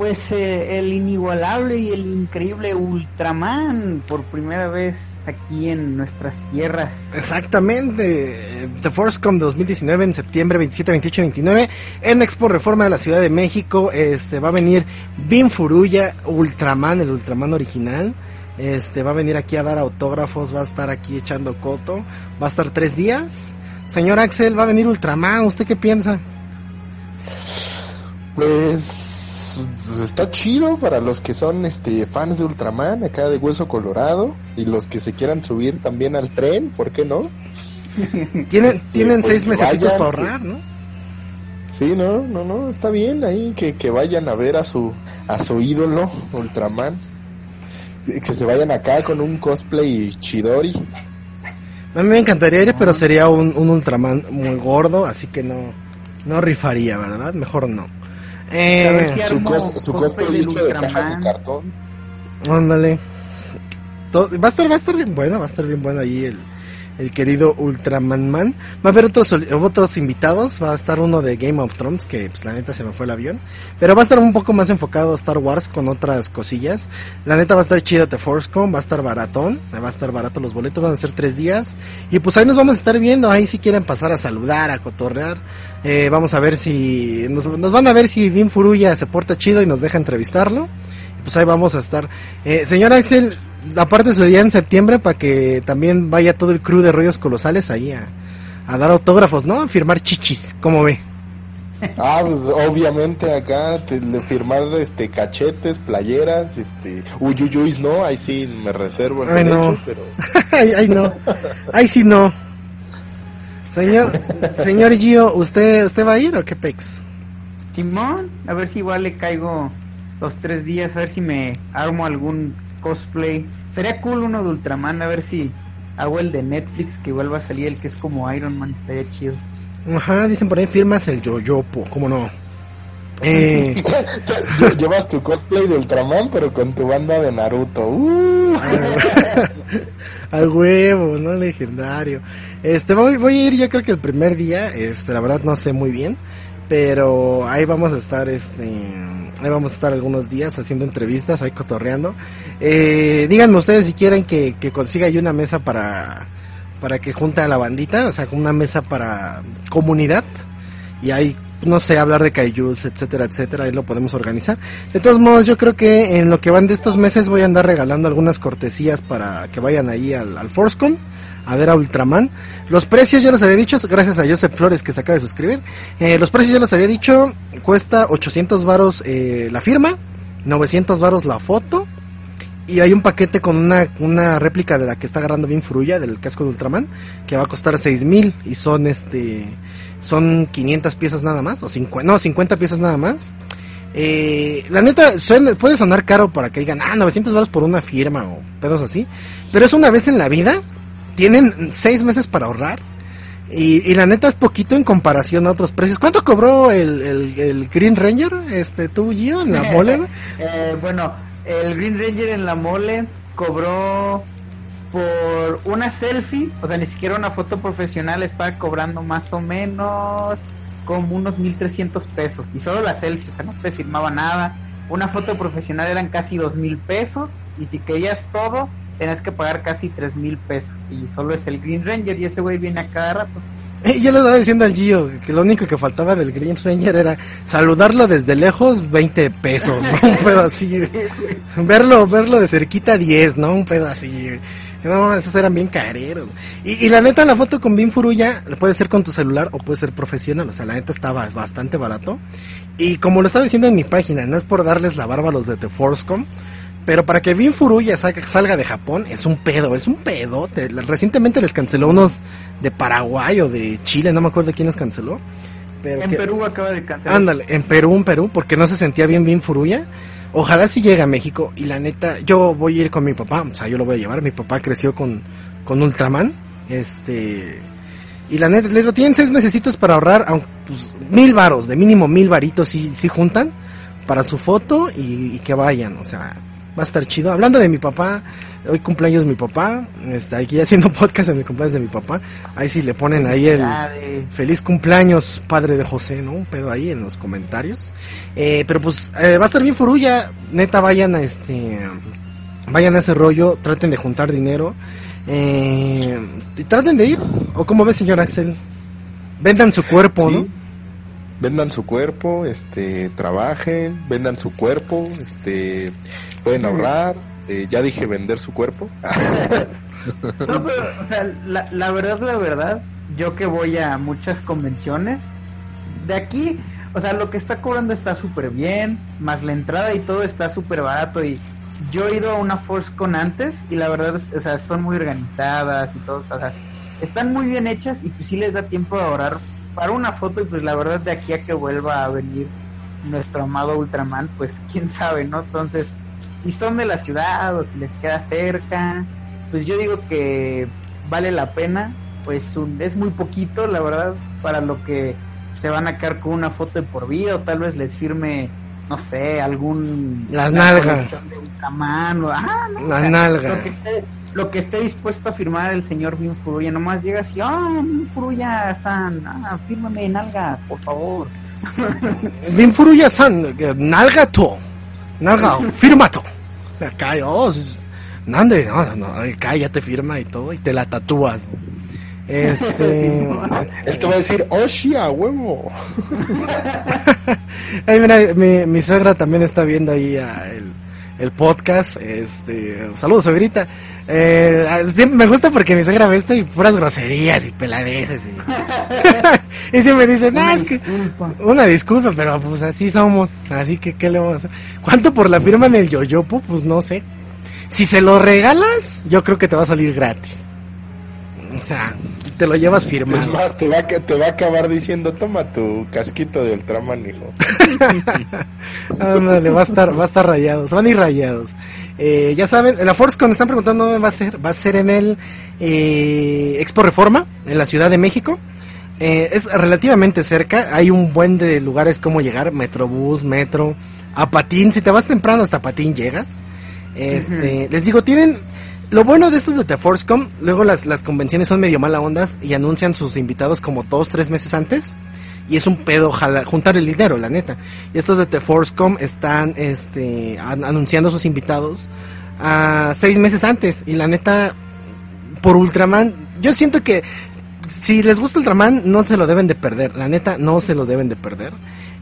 pues eh, el inigualable y el increíble Ultraman por primera vez aquí en nuestras tierras. Exactamente, The Force 2019 en septiembre 27, 28 y 29 en Expo Reforma de la Ciudad de México. Este va a venir Bim Furuya, Ultraman, el Ultraman original. Este va a venir aquí a dar autógrafos, va a estar aquí echando coto, va a estar tres días. Señor Axel, va a venir Ultraman, ¿usted qué piensa? Pues está chido para los que son este fans de Ultraman, acá de Hueso Colorado, y los que se quieran subir también al tren, ¿por qué no? tienen tienen pues, seis meses para ahorrar, ¿no? Sí, no, no, no, está bien ahí que, que vayan a ver a su a su ídolo Ultraman. Que se vayan acá con un cosplay chidori. A mí me encantaría ir, pero sería un, un Ultraman muy gordo, así que no, no rifaría, ¿verdad? Mejor no. Eh, su, cosplay de cajas de cartón. Ándale. Va a estar, va a estar bien bueno, va a estar bien bueno ahí el, el querido Ultraman Man. Va a haber otros, otros invitados, va a estar uno de Game of Thrones, que pues la neta se me fue el avión. Pero va a estar un poco más enfocado a Star Wars con otras cosillas. La neta va a estar chido The Forcecon, va a estar baratón, va a estar barato los boletos, van a ser tres días. Y pues ahí nos vamos a estar viendo, ahí si quieren pasar a saludar, a cotorrear. Eh, vamos a ver si, nos, van a ver si Vin Furuya se porta chido y nos deja entrevistarlo. Pues ahí vamos a estar. Eh, señor Axel, aparte su día en septiembre para que también vaya todo el crew de rollos colosales ahí a, dar autógrafos, ¿no? A firmar chichis, ¿cómo ve? Ah, pues obviamente acá te, firmar este cachetes, playeras, este uyuyuis, no, ahí sí me reservo el ay, no. pero ay, no. Ahí sí no. Señor, señor Gio, ¿usted usted va a ir o qué pex? Simón, a ver si igual le caigo los tres días, a ver si me armo algún cosplay. Sería cool uno de Ultraman, a ver si hago el de Netflix, que igual va a salir el que es como Iron Man, estaría chido. Ajá, dicen por ahí firmas el Yoyopo, ¿cómo no? Eh... Llevas tu cosplay de Ultraman, pero con tu banda de Naruto. Uh. Al huevo, no legendario. Este, voy, voy a ir yo creo que el primer día, este, la verdad no sé muy bien, pero ahí vamos a estar, este, Ahí vamos a estar algunos días haciendo entrevistas, ahí cotorreando. Eh, díganme ustedes si quieren que, consiga yo una mesa para, para que junte a la bandita, o sea, una mesa para comunidad. Y ahí no sé, hablar de kaijus, etcétera, etcétera, ahí lo podemos organizar. De todos modos, yo creo que en lo que van de estos meses voy a andar regalando algunas cortesías para que vayan ahí al, al Forcecon a ver a Ultraman. Los precios ya los había dicho, gracias a Joseph Flores que se acaba de suscribir. Eh, los precios ya los había dicho, cuesta 800 varos eh, la firma, 900 varos la foto. Y hay un paquete con una, una réplica de la que está agarrando bien Furuya, del casco de Ultraman, que va a costar 6000 y son este son 500 piezas nada más, o 50, no, 50 piezas nada más. Eh, la neta, puede sonar caro para que digan, ah, 900 varos por una firma o pedos así, pero es una vez en la vida tienen seis meses para ahorrar. Y, la neta es poquito en comparación a otros precios. ¿Cuánto cobró el, el, Green Ranger, este, tú, Gio, en la mole? eh, bueno, el Green Ranger en la mole cobró por una selfie, o sea, ni siquiera una foto profesional, estaba cobrando más o menos como unos 1300 pesos. Y solo la selfie, o sea, no te firmaba nada. Una foto profesional eran casi dos mil pesos. Y si querías todo, tenías que pagar casi tres mil pesos. Y solo es el Green Ranger y ese güey viene a cada rato. Eh, yo le estaba diciendo al Gio que lo único que faltaba del Green Ranger era saludarlo desde lejos 20 pesos, ¿no? Un pedo así. verlo, verlo de cerquita 10, ¿no? Un pedo así. No, esos eran bien careros. Y, y, la neta, la foto con Bin Furuya puede ser con tu celular o puede ser profesional. O sea, la neta estaba bastante barato. Y como lo estaba diciendo en mi página, no es por darles la barba a los de The Forcecom, pero para que Bin Furuya salga, de Japón es un pedo, es un pedo. Recientemente les canceló unos de Paraguay o de Chile, no me acuerdo quién les canceló. Pero en Perú acaba de cancelar. Ándale, en Perú, en Perú, porque no se sentía bien Bin Furuya. Ojalá si llegue a México y la neta, yo voy a ir con mi papá, o sea, yo lo voy a llevar. Mi papá creció con, con Ultraman, este, y la neta, le digo, tienen seis mesecitos para ahorrar, pues, mil varos, de mínimo mil varitos si, si juntan para su foto y que vayan, o sea, va a estar chido. Hablando de mi papá, hoy cumpleaños mi papá, está aquí haciendo podcast en el cumpleaños de mi papá. Ahí sí le ponen ahí el feliz cumpleaños, padre de José, ¿no? Un pedo ahí en los comentarios. Eh, pero pues eh, va a estar bien furulla, neta vayan a este, vayan a ese rollo, traten de juntar dinero. Eh, traten de ir, o como ve señor Axel, vendan su cuerpo, ¿no? Vendan su cuerpo, este, trabajen, vendan su cuerpo, este, pueden ahorrar. Eh, ya dije vender su cuerpo. no, pero, o sea, la, la verdad, la verdad, yo que voy a muchas convenciones, de aquí, o sea, lo que está cobrando está súper bien, más la entrada y todo está súper barato y yo he ido a una Force con antes y la verdad, o sea, son muy organizadas y todo, o sea, están muy bien hechas y pues sí les da tiempo de ahorrar para una foto y pues la verdad de aquí a que vuelva a venir nuestro amado Ultraman, pues quién sabe, ¿no? Entonces, si son de la ciudad o si les queda cerca, pues yo digo que vale la pena, pues es muy poquito, la verdad, para lo que se van a quedar con una foto de por vida o tal vez les firme no sé, algún... Las nalgas. Ah, Las nalgas lo que esté dispuesto a firmar el señor Bin Furuya. Nomás llegas y, ah, Bin Furuya-san, ah, fírmame nalga, por favor. Bin Furuya-san, nalga to, nalga, firma to. Acá, oh, nande, no, no, acá ya te firma y todo, y te la tatúas. Este. Él te va a decir, Oshia, huevo. Ay, mira, mi, mi suegra también está viendo ahí a el el podcast. Este, saludos, suegrita. Eh, me gusta porque mi suegra ve esto y puras groserías y peladeces. Y, y siempre dice, no, es que una disculpa, pero pues así somos. Así que, ¿qué le vamos a hacer? ¿Cuánto por la firma en el Yoyopo? Pues no sé. Si se lo regalas, yo creo que te va a salir gratis. O sea, te lo llevas firmado. Es más, te va, a, te va a acabar diciendo, toma tu casquito de Ultraman, hijo. Ándale, va a estar, va a estar rayados, van a ir rayados. Eh, ya saben, la Force cuando están preguntando dónde va a ser, va a ser en el eh, Expo Reforma, en la Ciudad de México. Eh, es relativamente cerca, hay un buen de lugares como llegar, Metrobús, Metro, a Patín, si te vas temprano hasta Patín llegas. Este, les digo, tienen lo bueno de estos de The Forcecom, luego las, las convenciones son medio mala ondas y anuncian sus invitados como dos, tres meses antes. Y es un pedo juntar el dinero, la neta. Y estos de The Forcecom están este, anunciando sus invitados a seis meses antes. Y la neta, por Ultraman, yo siento que si les gusta Ultraman, no se lo deben de perder. La neta, no se lo deben de perder.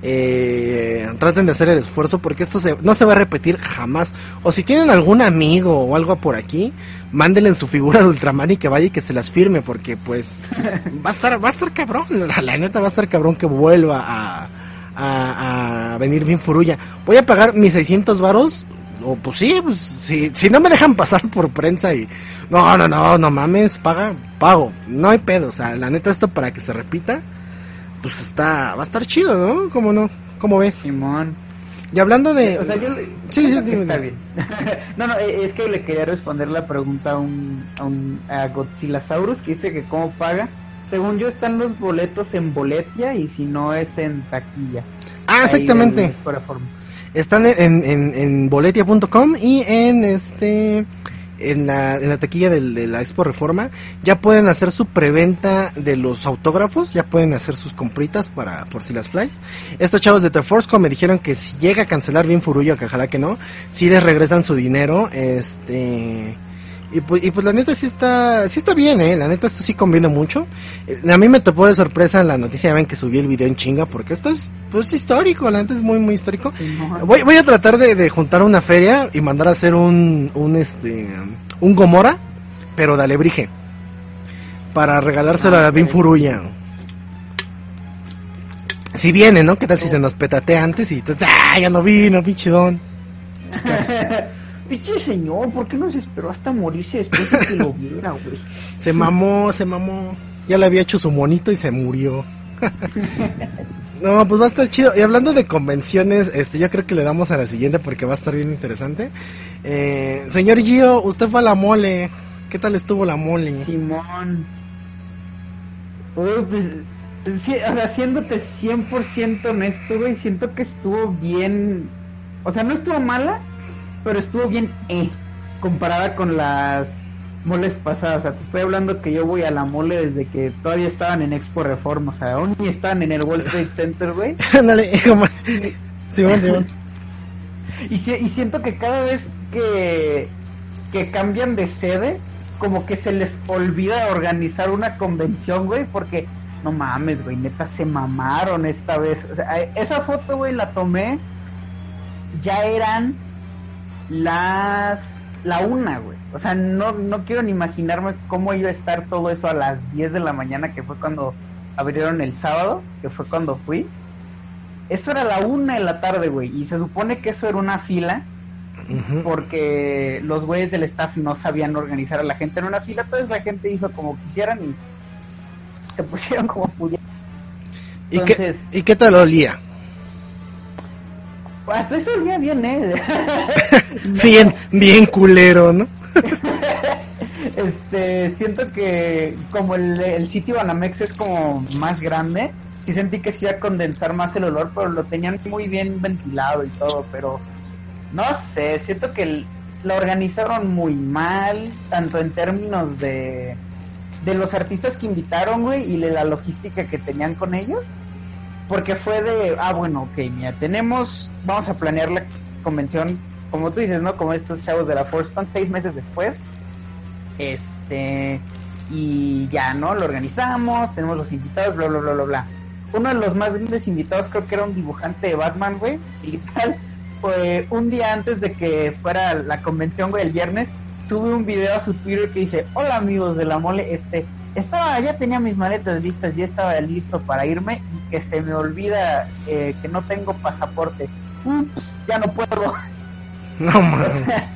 Eh, traten de hacer el esfuerzo porque esto se, no se va a repetir jamás. O si tienen algún amigo o algo por aquí, mándenle en su figura de Ultraman y que vaya y que se las firme porque pues va a estar, va a estar cabrón. La, la neta va a estar cabrón que vuelva a, a, a venir bien Furuya. Voy a pagar mis 600 varos. O pues sí, pues si, si no me dejan pasar por prensa y no, no, no, no mames, paga, pago, no hay pedo, o sea, la neta esto para que se repita, pues está, va a estar chido, ¿no? ¿Cómo no? ¿Cómo ves? Simón. Y hablando de... O sea, yo le- Sí, sí, dime, está bien. no, no, eh, es que le quería responder la pregunta a un, a un a Godzillasaurus que dice que cómo paga. Según yo están los boletos en boletia y si no es en taquilla. Ah, exactamente. Están en, en, en boletia.com y en este en la, en la taquilla del- de la Expo Reforma ya pueden hacer su preventa de los autógrafos, ya pueden hacer sus compritas para por si las flies. Estos chavos de The me dijeron que si llega a cancelar bien Furuya, que ojalá que no, si les regresan su dinero, este y pues, y pues la neta sí está, sí está bien, eh, la neta esto sí conviene mucho. Eh, A mí me topó de sorpresa la noticia, ya ven que subí el video en chinga, porque esto es, pues histórico, la neta es muy, muy histórico. Voy, voy a tratar de, de juntar una feria y mandar a hacer un, un este, un Gomora, pero de alebrije. Para regalárselo Ah, a Bin. Furuya. Si viene, ¿no? ¿Qué tal si se nos petatea antes y entonces, ¡ah, ya no vino, pinche don! Pinche señor, ¿por qué no se esperó hasta morirse después de que lo viera, güey? Se mamó, se mamó. Ya le había hecho su monito y se murió. no, pues va a estar chido. Y hablando de convenciones, este, yo creo que le damos a la siguiente porque va a estar bien interesante. Eh, señor Gio, usted fue a la mole. ¿Qué tal estuvo la mole? Simón. Uy, pues, sí, o sea, siéndote 100% honesto, güey, siento que estuvo bien. O sea, no estuvo mala, pero estuvo bien, eh, comparada con las moles pasadas. O sea, te estoy hablando que yo voy a la mole desde que todavía estaban en Expo Reforma. O sea, aún ni estaban en el World Trade Center, güey. Ándale, como... Simón, Simón. Y, si- y siento que cada vez que, que cambian de sede, como que se les olvida organizar una convención, güey, porque no mames, güey, neta se mamaron esta vez. O sea, esa foto, güey, la tomé, ya eran las la una, güey. O sea, no, no quiero ni imaginarme cómo iba a estar todo eso a las 10 de la mañana, que fue cuando abrieron el sábado, que fue cuando fui. Eso era la una de la tarde, güey. Y se supone que eso era una fila porque los güeyes del staff no sabían organizar a la gente en una fila. Entonces la gente hizo como quisieran y se pusieron como pudieran. ¿Y, qué, ¿Y qué tal olía? Hasta eso olía bien, ¿eh? Bien, bien culero, ¿no? este, siento que como el, el sitio Banamex es como más grande, sí sentí que se iba a condensar más el olor, pero lo tenían muy bien ventilado y todo, pero no sé, siento que el- lo organizaron muy mal, tanto en términos de, de los artistas que invitaron, güey, y de la logística que tenían con ellos. Porque fue de, ah, bueno, ok, mira, tenemos, vamos a planear la convención, como tú dices, ¿no? Como estos chavos de la Force Con, seis meses después. Este, y ya, ¿no? Lo organizamos, tenemos los invitados, bla, bla, bla, bla, bla. Uno de los más grandes invitados creo que era un dibujante de Batman, güey, y tal. Fue un día antes de que fuera la convención, güey, el viernes, sube un video a su Twitter que dice, hola amigos de la mole, este, estaba, ya tenía mis maletas listas, ya estaba listo para irme y que se me olvida eh, que no tengo pasaporte. Ups, ya no puedo. No O mames. sea,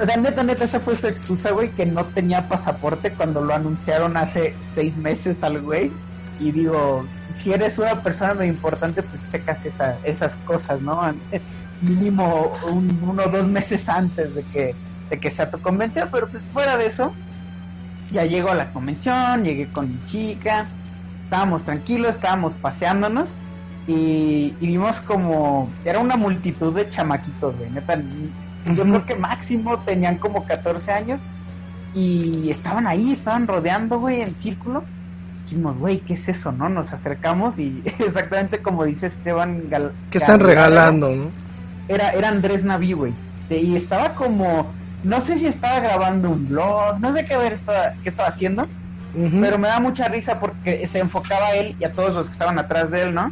o sea, neta, neta, esa fue su excusa, güey, que no tenía pasaporte cuando lo anunciaron hace seis meses al güey. Y digo, si eres una persona muy importante, pues checas esa, esas cosas, ¿no? Mínimo un, uno o dos meses antes de que, de que sea tu convención, pero pues fuera de eso, ya llego a la convención, llegué con mi chica, estábamos tranquilos, estábamos paseándonos y, y vimos como era una multitud de chamaquitos, güey, neta, yo creo que máximo tenían como 14 años y estaban ahí, estaban rodeando, güey, en círculo. Dijimos, güey, ¿qué es eso, no? Nos acercamos y exactamente como dice Esteban Gal ¿Qué están Gal- regalando, no? Era, era Andrés Naví, güey. Y estaba como, no sé si estaba grabando un blog, no sé qué ver estaba, qué estaba haciendo. Pero me da mucha risa porque se enfocaba a él y a todos los que estaban atrás de él, ¿no?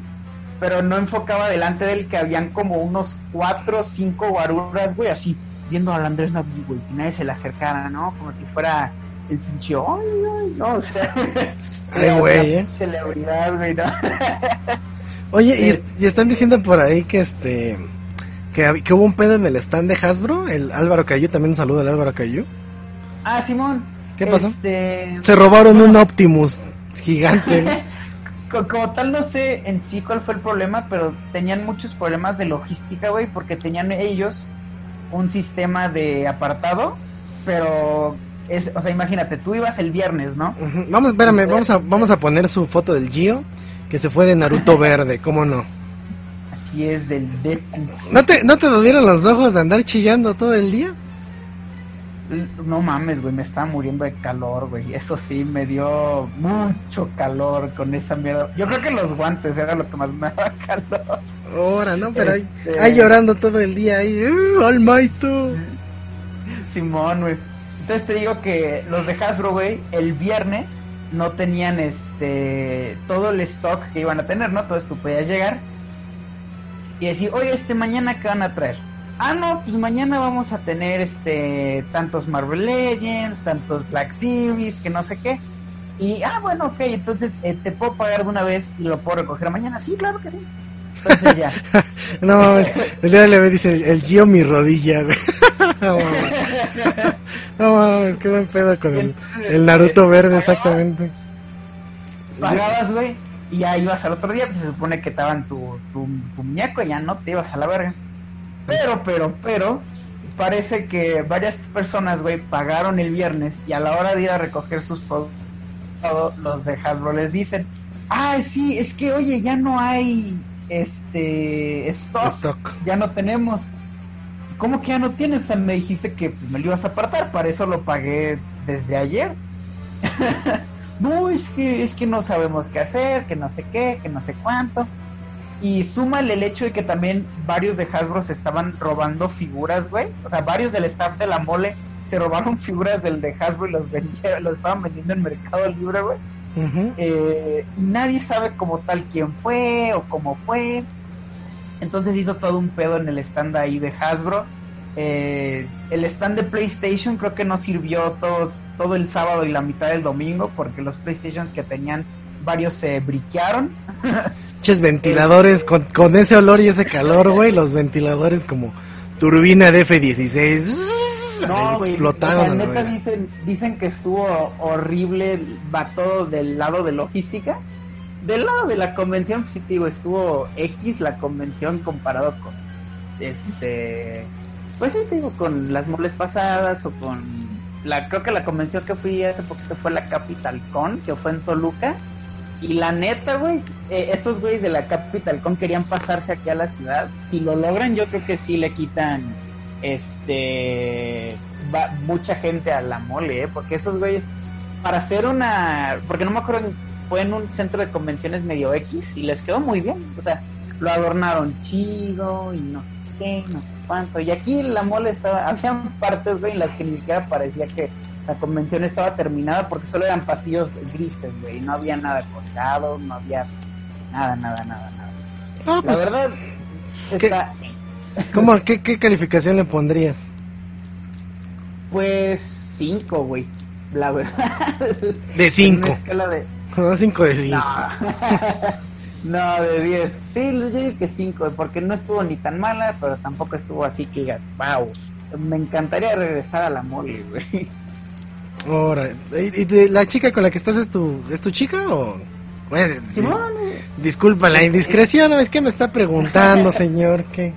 Pero no enfocaba delante de él que habían como unos cuatro o cinco guaruras, güey, así, viendo al Andrés Naví, güey, y nadie se le acercara, ¿no? Como si fuera el pinche, ay, ay, no, o sea, Ay, güey, ¿eh? celebridad, güey, ¿no? Oye, y, y están diciendo por ahí que este que, hubo un pedo en el stand de Hasbro, el Álvaro Cayu, también un saludo al Álvaro Cayu. Ah, Simón. ¿Qué pasó? Este... Se robaron un Optimus gigante. Co- Como tal, no sé en sí cuál fue el problema, pero tenían muchos problemas de logística, güey, porque tenían ellos un sistema de apartado, pero es, o sea, imagínate, tú ibas el viernes, ¿no? Vamos, espérame, vamos a, vamos a poner su foto del Gio, que se fue de Naruto verde, ¿cómo no? Es del Deku. ¿No te, ¿No te dolieron los ojos de andar chillando todo el día? No mames, güey, me estaba muriendo de calor, güey. Eso sí, me dio mucho calor con esa mierda. Yo creo que los guantes era lo que más me daba calor. Ahora, ¿no? Pero ahí, Este- ahí llorando todo el día, ahí, ¡uh, Almaito! Simón, güey. Entonces te digo que los de Hasbro, güey, el viernes no tenían este todo el stock que iban a tener, ¿no? Entonces tú podías llegar y decir, oye, este mañana qué van a traer. Ah, no, pues mañana vamos a tener este tantos Marvel Legends, tantos Black Series, que no sé qué. Y, ah, bueno, ok, entonces eh, te puedo pagar de una vez y lo puedo recoger mañana. Sí, claro que sí. Entonces ya. No mames, el día le dice el, el Gio mi rodilla, güey. No mames. No mames, qué buen pedo con el, el Naruto verde, exactamente. pagabas, güey, y ya ibas al otro día, pues se supone que te daban tu, tu, tu muñeco y ya no te ibas a la verga. Pero, pero, pero, parece que varias personas, güey, pagaron el viernes y a la hora de ir a recoger sus productos, los de Hasbro les dicen, ah, sí, es que, oye, ya no hay, este, stock, Stock. ya no tenemos. ¿Cómo que ya no tienes? O sea, me dijiste que pues, me lo ibas a apartar, para eso lo pagué desde ayer. no, es que, es que no sabemos qué hacer, que no sé qué, que no sé cuánto. Y súmale el hecho de que también varios de Hasbro se estaban robando figuras, güey. O sea, varios del staff de la mole se robaron figuras del de Hasbro y los, vendía, los estaban vendiendo en Mercado Libre, güey. Eh, y nadie sabe como tal quién fue o cómo fue. Entonces hizo todo un pedo en el stand ahí de Hasbro. Eh, el stand de PlayStation creo que no sirvió todos, todo el sábado y la mitad del domingo porque los PlayStations que tenían varios se briquearon. Ches ventiladores con, con ese olor y ese calor, güey. Los ventiladores como turbina de F-16. No, explotaron. o sea, neta dicen, dicen que estuvo horrible, va todo del lado de logística. Del lado de la convención, pues sí te digo, estuvo X la convención comparado con este pues sí te digo con las moles pasadas o con la creo que la convención que fui hace poquito fue la Capital Con, que fue en Toluca. Y la neta, güey, eh, estos güeyes de la Capital Con querían pasarse aquí a la ciudad. Si lo logran, yo creo que sí le quitan este mucha gente a la mole, ¿eh? porque esos güeyes para hacer una, porque no me acuerdo, fue en un centro de convenciones medio X y les quedó muy bien, o sea, lo adornaron chido y no sé qué, no sé cuánto, y aquí la mole estaba, había partes, güey, en las que ni siquiera parecía que la convención estaba terminada porque solo eran pasillos grises, güey, no había nada cortado, no había nada, nada, nada, nada. Ah, La pues, verdad, ¿qué? está, ¿cómo, qué, ¿Qué calificación le pondrías? pues cinco, güey, la verdad. De En 5. una escala de... 5 de 5. No. de 10. Sí, yo digo que 5, porque no estuvo ni tan mala, pero tampoco estuvo así que digas, wow. Me encantaría regresar a la mole, güey. Ahora, ¿y, de la chica con la que estás es tu, es tu chica o...? Bueno, disculpa la indiscreción, es que me está preguntando, señor, que...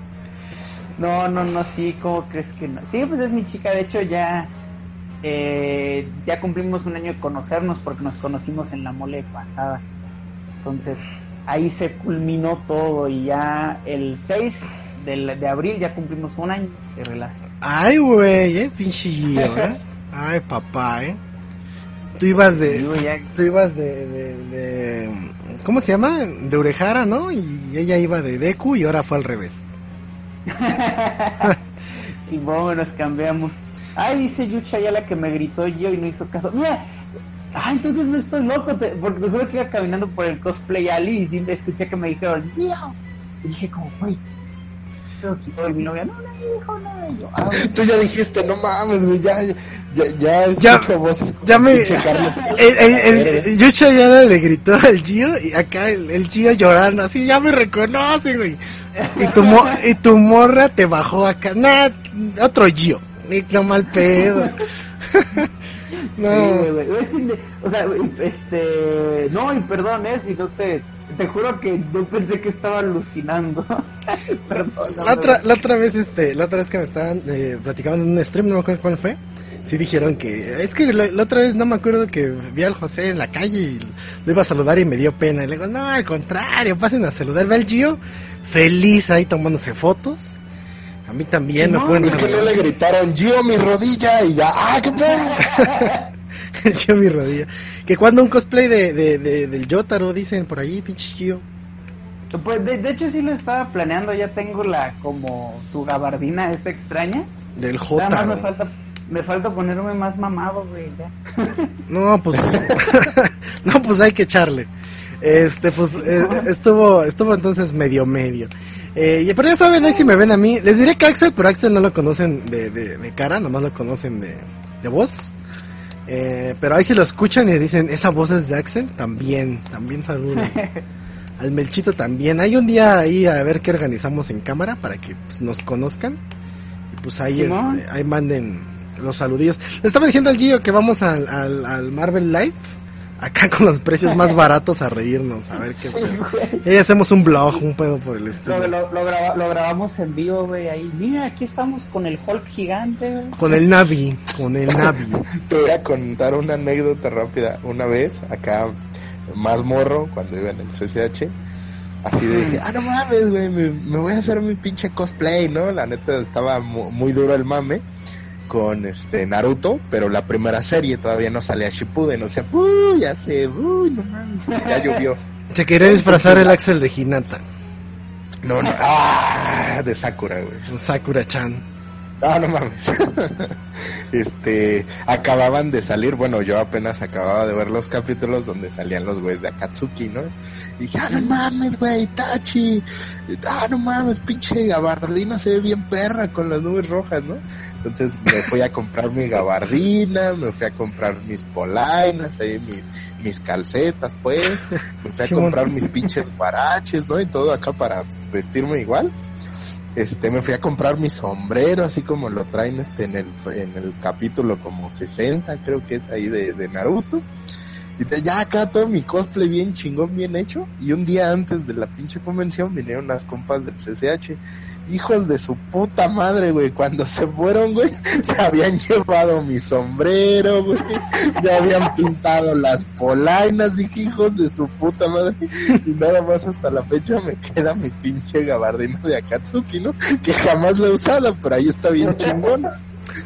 No, no, no, sí, ¿cómo crees que no? Sí, pues es mi chica, de hecho ya eh, ya cumplimos un año de conocernos porque nos conocimos en la mole pasada. Entonces ahí se culminó todo y ya el 6 del- de abril ya cumplimos un año de relación. Ay, güey, eh, pinche ¿eh? Ay, papá, ¿eh? Tú ibas de... Tú ibas de, de, de- ¿Cómo se llama? De Urejara, ¿no? Y ella iba de Deku y ahora fue al revés. Simón, nos cambiamos. Ay, dice Yucha ya la que me gritó yo y no hizo caso. Mira, ah, entonces no estoy loco, te- porque te juro que iba caminando por el cosplay alley y siempre escuché que me dijeron, Gio. Y dije como, güey, y mi novia, no, no nada. Y yo, ah. Tú ya dijiste, no mames, güey, ya, ya, ya Ya- escucho voces. ya me-. El, el, el- el Yucha ya le gritó al Gio y acá el, el Gio llorando, así ya me reconoce, güey. Y tu, mo- y tu morra te bajó acá, nah, otro Gio, ni no mal pedo. no, güey. Es que, o sea, este, no, y perdón, eh, si no te, te juro que yo pensé que estaba alucinando. Perdón, la otra, la otra vez, este, la otra vez que me estaban eh, platicando en un stream, no me acuerdo cuál fue. Sí dijeron que, es que la, la otra vez no me acuerdo que vi al José en la calle y lo iba a saludar y me dio pena. Y le digo, no, al contrario, pasen a saludar. Ve al Gio, feliz ahí tomándose fotos. A mí también me No, pueden Es que no le gritaron, Gio, mi rodilla, y ya, ¡ah, qué pedo! Gio mi rodilla. Que cuando un cosplay de, de, de- del Yotaro dicen por ahí, pinche Gio. Pues de, de hecho sí lo estaba planeando, ya tengo la, como su gabardina esa extraña. Del Nada más me Jotaro. falta, me falta ponerme más mamado, güey, ya. No, pues. no, pues hay que echarle. Este, pues eh, estuvo, estuvo entonces medio medio. Eh, pero ya saben, ahí si me ven a mí, les diré que Axel, pero Axel no lo conocen de, de, de cara, nomás lo conocen de, de voz. Eh, pero ahí si lo escuchan y dicen, esa voz es de Axel, también, también saludo. Al Melchito también. Hay un día ahí a ver qué organizamos en cámara para que pues, nos conozcan. Y pues ahí, este, ahí manden los saludillos. Le estaba diciendo al Gio que vamos al, al, al Marvel Live. Acá con los precios más baratos a reírnos, a ver qué Sí, pedo. Y ahí hacemos un blog, un pedo por el Lo, estilo. lo, lo graba- lo grabamos en vivo, güey, ahí. Mira, aquí estamos con el Hulk gigante, güey. Con el Navi, con el Navi. Te voy a contar una anécdota rápida. Una vez, acá, más morro, cuando iba en el CCH, así de dije, ah, no mames, güey, me, me voy a hacer mi pinche cosplay, ¿no? La neta estaba mu- muy duro el mame con este Naruto, pero la primera serie todavía no salía Shippuden, o sea, uy, ya uy, no mames, ya llovió. Se quería disfrazar el Axel de Hinata, No, no, ah, de Sakura, güey. Sakura-chan. Ah, no mames. este, acababan de salir, bueno, yo apenas acababa de ver los capítulos donde salían los güeyes de Akatsuki, ¿no? Y dije, ah, no mames, güey, Tachi. Ah, no mames, pinche gabardina se ve bien perra con las nubes rojas, ¿no? Entonces me fui a comprar mi gabardina, me fui a comprar mis polainas, ahí mis, mis calcetas, pues. Me fui a comprar mis pinches paraches, ¿no? Y todo acá para vestirme igual este me fui a comprar mi sombrero así como lo traen este en el en el capítulo como 60 creo que es ahí de, de Naruto y te- ya acá todo mi cosplay bien chingón bien hecho y un día antes de la pinche convención vinieron unas compas del CCH hijos de su puta madre güey cuando se fueron güey se habían llevado mi sombrero güey ya habían pintado las polainas dije hijos de su puta madre y nada más hasta la fecha me queda mi pinche gabardina de Akatsuki, ¿no? Que jamás la he usado, pero ahí está bien chingona.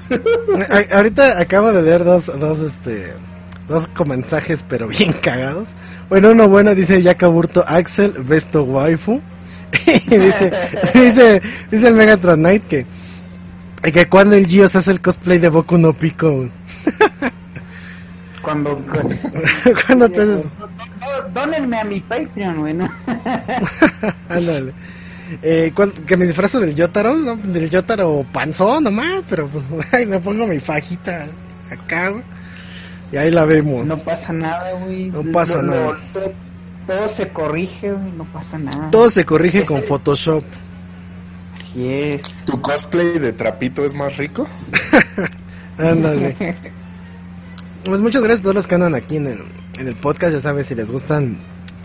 Ahorita acabo de leer dos, dos, este, dos mensajes, pero bien cagados. Bueno, uno bueno dice Yakaburto Axel, Besto Waifu. y dice, dice, dice el Megatron Knight que, que cuando el Gio se hace el cosplay de Boku no Pico. Cuando... cuando te haces, Dónenme a mi Patreon, güey, ¿no? ándale. Eh, que me disfrazo del Yotaro, ¿no? Del Yotaro panzón nomás, pero pues, ay, me pongo mi fajita acá, güey. Y ahí la vemos. No pasa nada, güey. No pasa nada. Todo se corrige, güey, no pasa nada. Todo se corrige con Photoshop. Así es. ¿Tu cosplay de trapito es más rico? Ándale. Pues muchas gracias a todos los que andan aquí en el, en el podcast. Ya sabes, si les gustan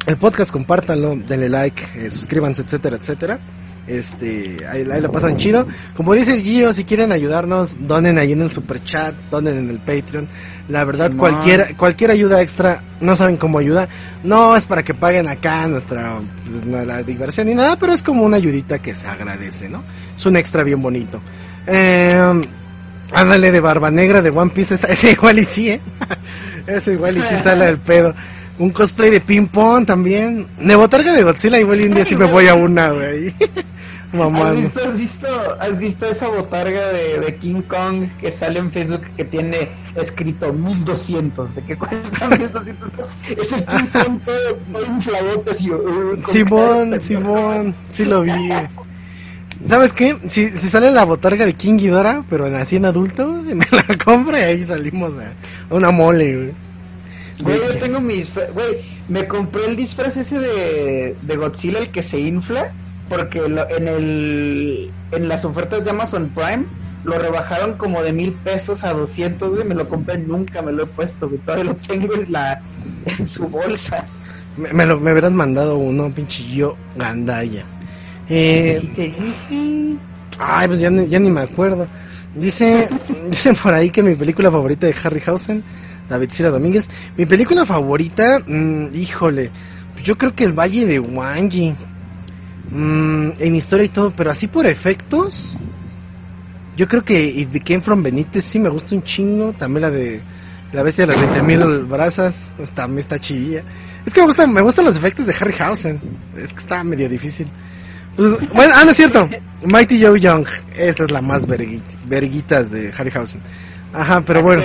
el podcast, compártanlo, denle like, eh, suscríbanse, etcétera, etcétera. Este, ahí, ahí la pasan chido. Como dice el Gio, si quieren ayudarnos, donen ahí en el super chat, donen en el Patreon. La verdad, cualquier, cualquier ayuda extra, no saben cómo ayuda. No es para que paguen acá nuestra, pues, la diversión ni nada, pero es como una ayudita que se agradece, ¿no? Es un extra bien bonito. Eh, Ándale de Barba Negra de One Piece. Está, ese igual y sí, ¿eh? ese igual y sí sale del pedo. Un cosplay de ping pong también. De botarga de Godzilla igual y un día sí me voy a una, güey. ¿Has visto, has visto, has visto esa botarga de, de, King Kong que sale en Facebook que tiene escrito 1200? ¿De qué cuesta 1200 Es el King Kong todo, infladote uh, Simón, Simón, sí lo vi. ¿Sabes qué? Si, si sale la botarga de King Ghidorah, pero así en adulto, me la compro y ahí salimos a, una mole, güey. Güey, yo tengo mis... Güey, me compré el disfraz ese de, de Godzilla, el que se infla porque en el en las ofertas de Amazon Prime lo rebajaron como de mil pesos a 200, y me lo compré nunca, me lo he puesto, güey, todavía lo tengo en la en su bolsa. Me, lo, me hubieras mandado uno, pinche yo, gandaya. Eh, ay, pues ya, ya ni me acuerdo. Dice, dicen por ahí que mi película favorita de Harryhausen, David Sira Domínguez, mi película favorita, mm, híjole, pues yo creo que el Valle de Wanji, Mm, en historia y todo, pero así por efectos. Yo creo que It Became From Benítez sí me gusta un chingo. También la de La Bestia de las 20 mil brazas. También está chidilla. Es que me gustan, me gustan los efectos de Harryhausen. Es que está medio difícil. Pues, bueno, ah, no es cierto. Mighty Joe Young. Esa es la más verguitas de Harryhausen. Ajá, pero bueno.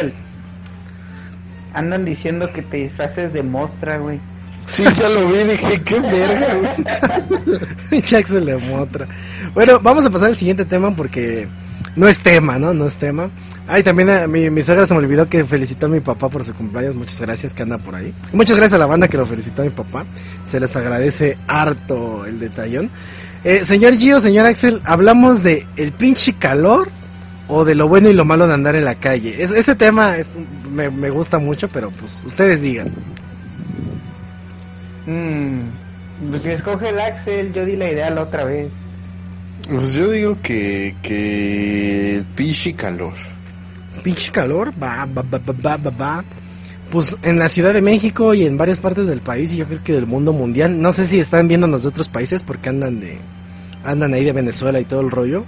Andan diciendo que te disfraces de Motra, güey. Sí, ya lo vi, dije, qué verga, güey. Jack se le motra. Bueno, vamos a pasar al siguiente tema porque no es tema, ¿no? No es tema. Ay, también a eh, mi, mi suegra se me olvidó que felicitó a mi papá por su cumpleaños. Muchas gracias que anda por ahí. Muchas gracias a la banda que lo felicitó a mi papá. Se les agradece harto el detallón. Eh, señor Gio, señor Axel, hablamos de el pinche calor o de lo bueno y lo malo de andar en la calle. ese tema es, me, me gusta mucho, pero pues ustedes digan. Mm, pues si escoge el Axel, yo di la idea la otra vez. Pues yo digo que, que pinche calor. Pinche calor, va, va, va, va, va, va. Pues en la Ciudad de México y en varias partes del país y yo creo que del mundo mundial. No sé si están viendo los otros países porque andan de, andan ahí de Venezuela y todo el rollo.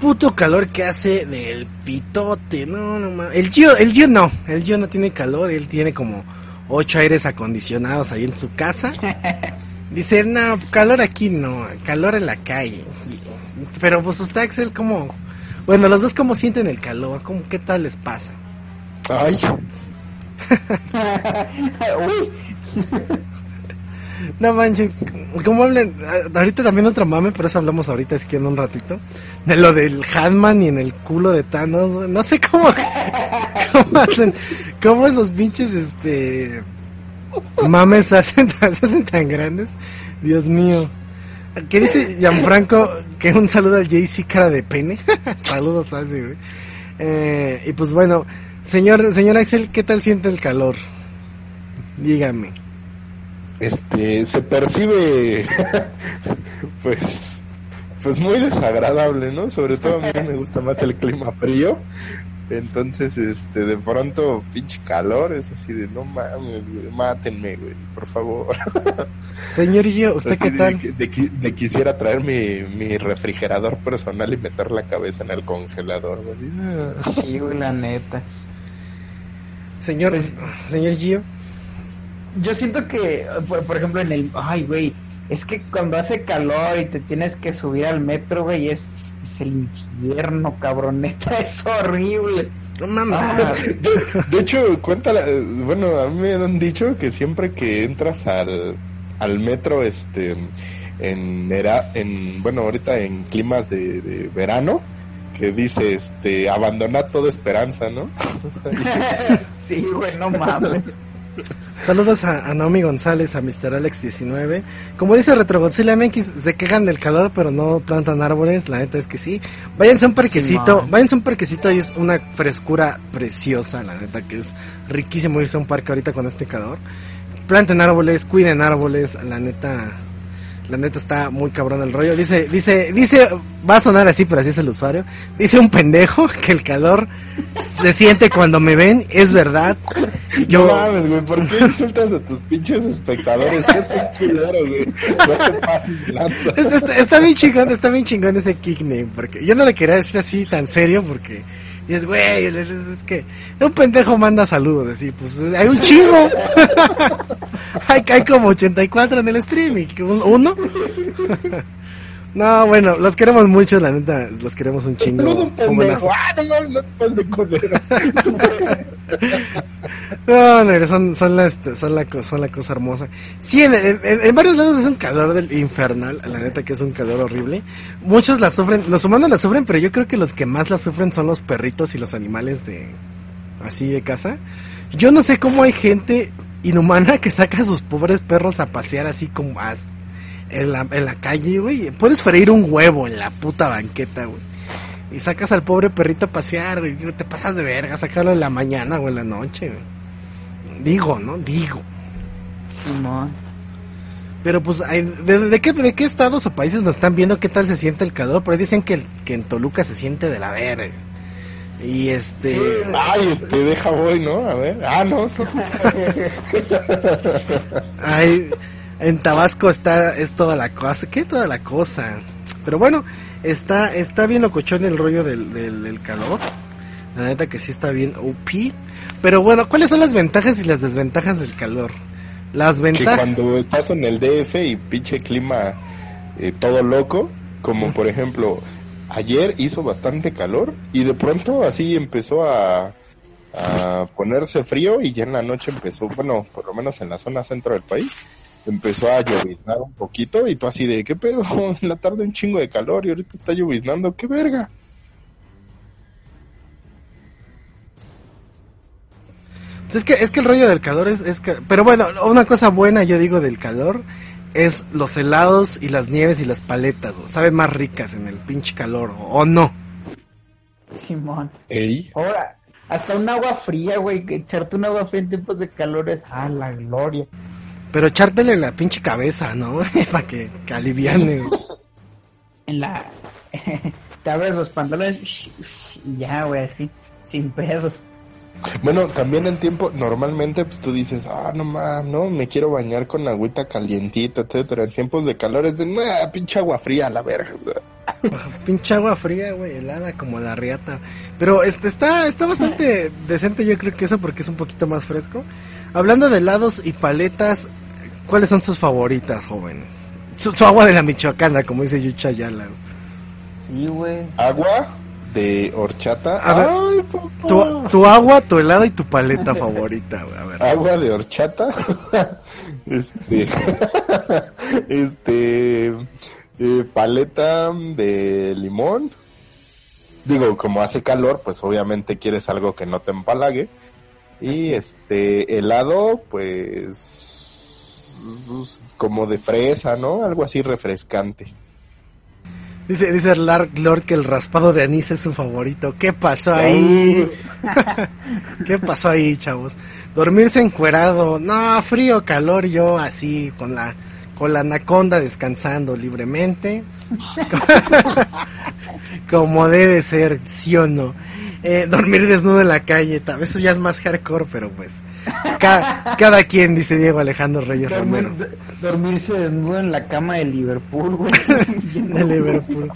Puto calor que hace del pitote, no, no El Gio, el Gio no, el Gio no tiene calor, él tiene como ocho aires acondicionados ahí en su casa. Dice, no, calor aquí no, calor en la calle. Pero pues usted, Axel, ¿cómo? Bueno, los dos cómo sienten el calor, ¿cómo, ¿qué tal les pasa? Ay. no manches, ¿cómo hablen? Ahorita también otro mame, pero eso hablamos ahorita, es que en un ratito. De lo del Hanman y en el culo de Thanos, no sé cómo, cómo hacen, cómo esos pinches, este, mames se hacen tan grandes. Dios mío. ¿Qué dice Gianfranco? Que un saludo al JC cara de pene. Saludos a ese, güey. Eh, y pues bueno, señor, señor Axel, ¿qué tal siente el calor? Dígame. Este, se percibe, pues, pues muy desagradable, ¿no? Sobre todo a mí me gusta más el clima frío. Entonces, este, de pronto, pinche calor, es así de, no mames, güey, mátenme, güey, por favor. Señorillo, ¿usted qué tal? De, quisiera traer mi, mi refrigerador personal y meter la cabeza en el congelador, güey. Sí, güey, la neta. Señor, pues, señor Gio. Yo siento que, por, ejemplo, en el, ay, güey, es que cuando hace calor y te tienes que subir al metro, güey, es es el infierno, cabroneta, es horrible. No mames. Ah, de, hecho, cuéntala, bueno, a mí me han dicho que siempre que entras al, al metro, este, en, era, en, bueno, ahorita en climas de, de verano, que dice, este, abandona toda esperanza, ¿no? sí, güey, no mames. Saludos a, Naomi González, a Mr. Alex19. Como dice Retrogodzilla MX, se quejan del calor, pero no plantan árboles. La neta es que sí. Váyanse a un parquecito, váyanse a un parquecito y es una frescura preciosa, la neta, que es riquísimo irse a un parque ahorita con este calor. Planten árboles, cuiden árboles, la neta, la neta está muy cabrón el rollo. Dice, dice, dice, va a sonar así, pero así es el usuario. Dice un pendejo que el calor se siente cuando me ven, es verdad. Yo... No mames, güey, ¿por qué insultas a tus pinches espectadores? Es un culero, güey. No te pases lanza. Está, está, bien chingón, está bien chingón ese kickname, porque yo no le quería decir así tan serio porque y es, güey, es, que un pendejo manda saludos, así, pues hay un chingo. hay, hay como 84 en el streaming, uno. No, bueno, los queremos mucho, la neta, los queremos un chingo. Ah, no, no, no te pases de culero. No, no, son, son, la, este, son, la, son la cosa hermosa. Sí, en, en- en varios lados es un calor del infernal, la neta que es un calor horrible. Muchos la sufren, los humanos la sufren, pero yo creo que los que más la sufren son los perritos y los animales de así de casa. Yo no sé cómo hay gente inhumana que saca a sus pobres perros a pasear así como a- en, la, en la calle, güey. Puedes freír un huevo en la puta banqueta, güey. Y sacas al pobre perrito a pasear, güey. Digo, te pasas de verga, sacarlo en la mañana o en la noche, güey. Digo, ¿no? Digo. Simón. Pero pues, ¿de, de qué, ¿de qué estados o países nos están viendo qué tal se siente el calor? Por ahí dicen que, que en Toluca se siente de la verga. Y este... Ay, este, deja voy, ¿no? A ver. Ah, no, no. Ay, en Tabasco está, es toda la cosa. ¿Qué toda la cosa? Pero bueno, está, está bien locochón el rollo del, del, del calor. La neta que sí está bien OP. Pero bueno, ¿cuáles son las ventajas y las desventajas del calor? Las Que ventajas... cuando estás en el DF y pinche clima eh, todo loco, como por ejemplo, ayer hizo bastante calor y de pronto así empezó a, a ponerse frío y ya en la noche empezó, bueno, por lo menos en la zona centro del país, empezó a lloviznar un poquito y tú así de, ¿qué pedo? En la tarde un chingo de calor y ahorita está lloviznando, ¿qué verga? Pues Es que, es que el rollo del calor es, es que, pero bueno, una cosa buena yo digo del calor es los helados y las nieves y las paletas, o saben más ricas en el pinche calor, o, o no. Simón. Ey, Ahora, hasta un agua fría, güey. Que echarte un agua fría en tiempos de calor es. Ah, la gloria. Pero echártele en la pinche cabeza, ¿no? Para que, que aliviane. En la. Te abres los pantalones y ya, güey, así. Sin pedos. Bueno, también en tiempo, normalmente pues tú dices, ah, no más, no, me quiero bañar con agüita calientita, etcétera. En tiempos de calor es de, "Nah, pinche agua fría, a la verga. pinche agua fría, güey, helada como la riata. Pero este está, está bastante decente yo creo que eso porque es un poquito más fresco. Hablando de helados y paletas, ¿cuáles son sus favoritas, jóvenes? Su, su agua de la michoacana, como dice Yucha güey. Sí, güey. Agua de horchata. A ver, Ay, papá. Tu, tu agua, tu helado y tu paleta favorita, güey. A ver. Agua de horchata. este. este. eh, paleta de limón. Digo, como hace calor, pues obviamente quieres algo que no te empalague. Y este helado, pues como de fresa, ¿no? Algo así refrescante. Dice, dice Lark Lord que el raspado de anís es su favorito. ¿Qué pasó ahí? ¿Qué pasó ahí, chavos? Dormirse encuerado. No, frío, calor, yo así, con la, con la anaconda descansando libremente. Como debe ser, sí o no. Eh, dormir desnudo en la calle, tal vez eso ya es más hardcore, pero pues. ca- cada quien, dice Diego Alejandro Reyes Romero. Dormir- dormirse desnudo en la cama de Liverpool, güey. De Liverpool.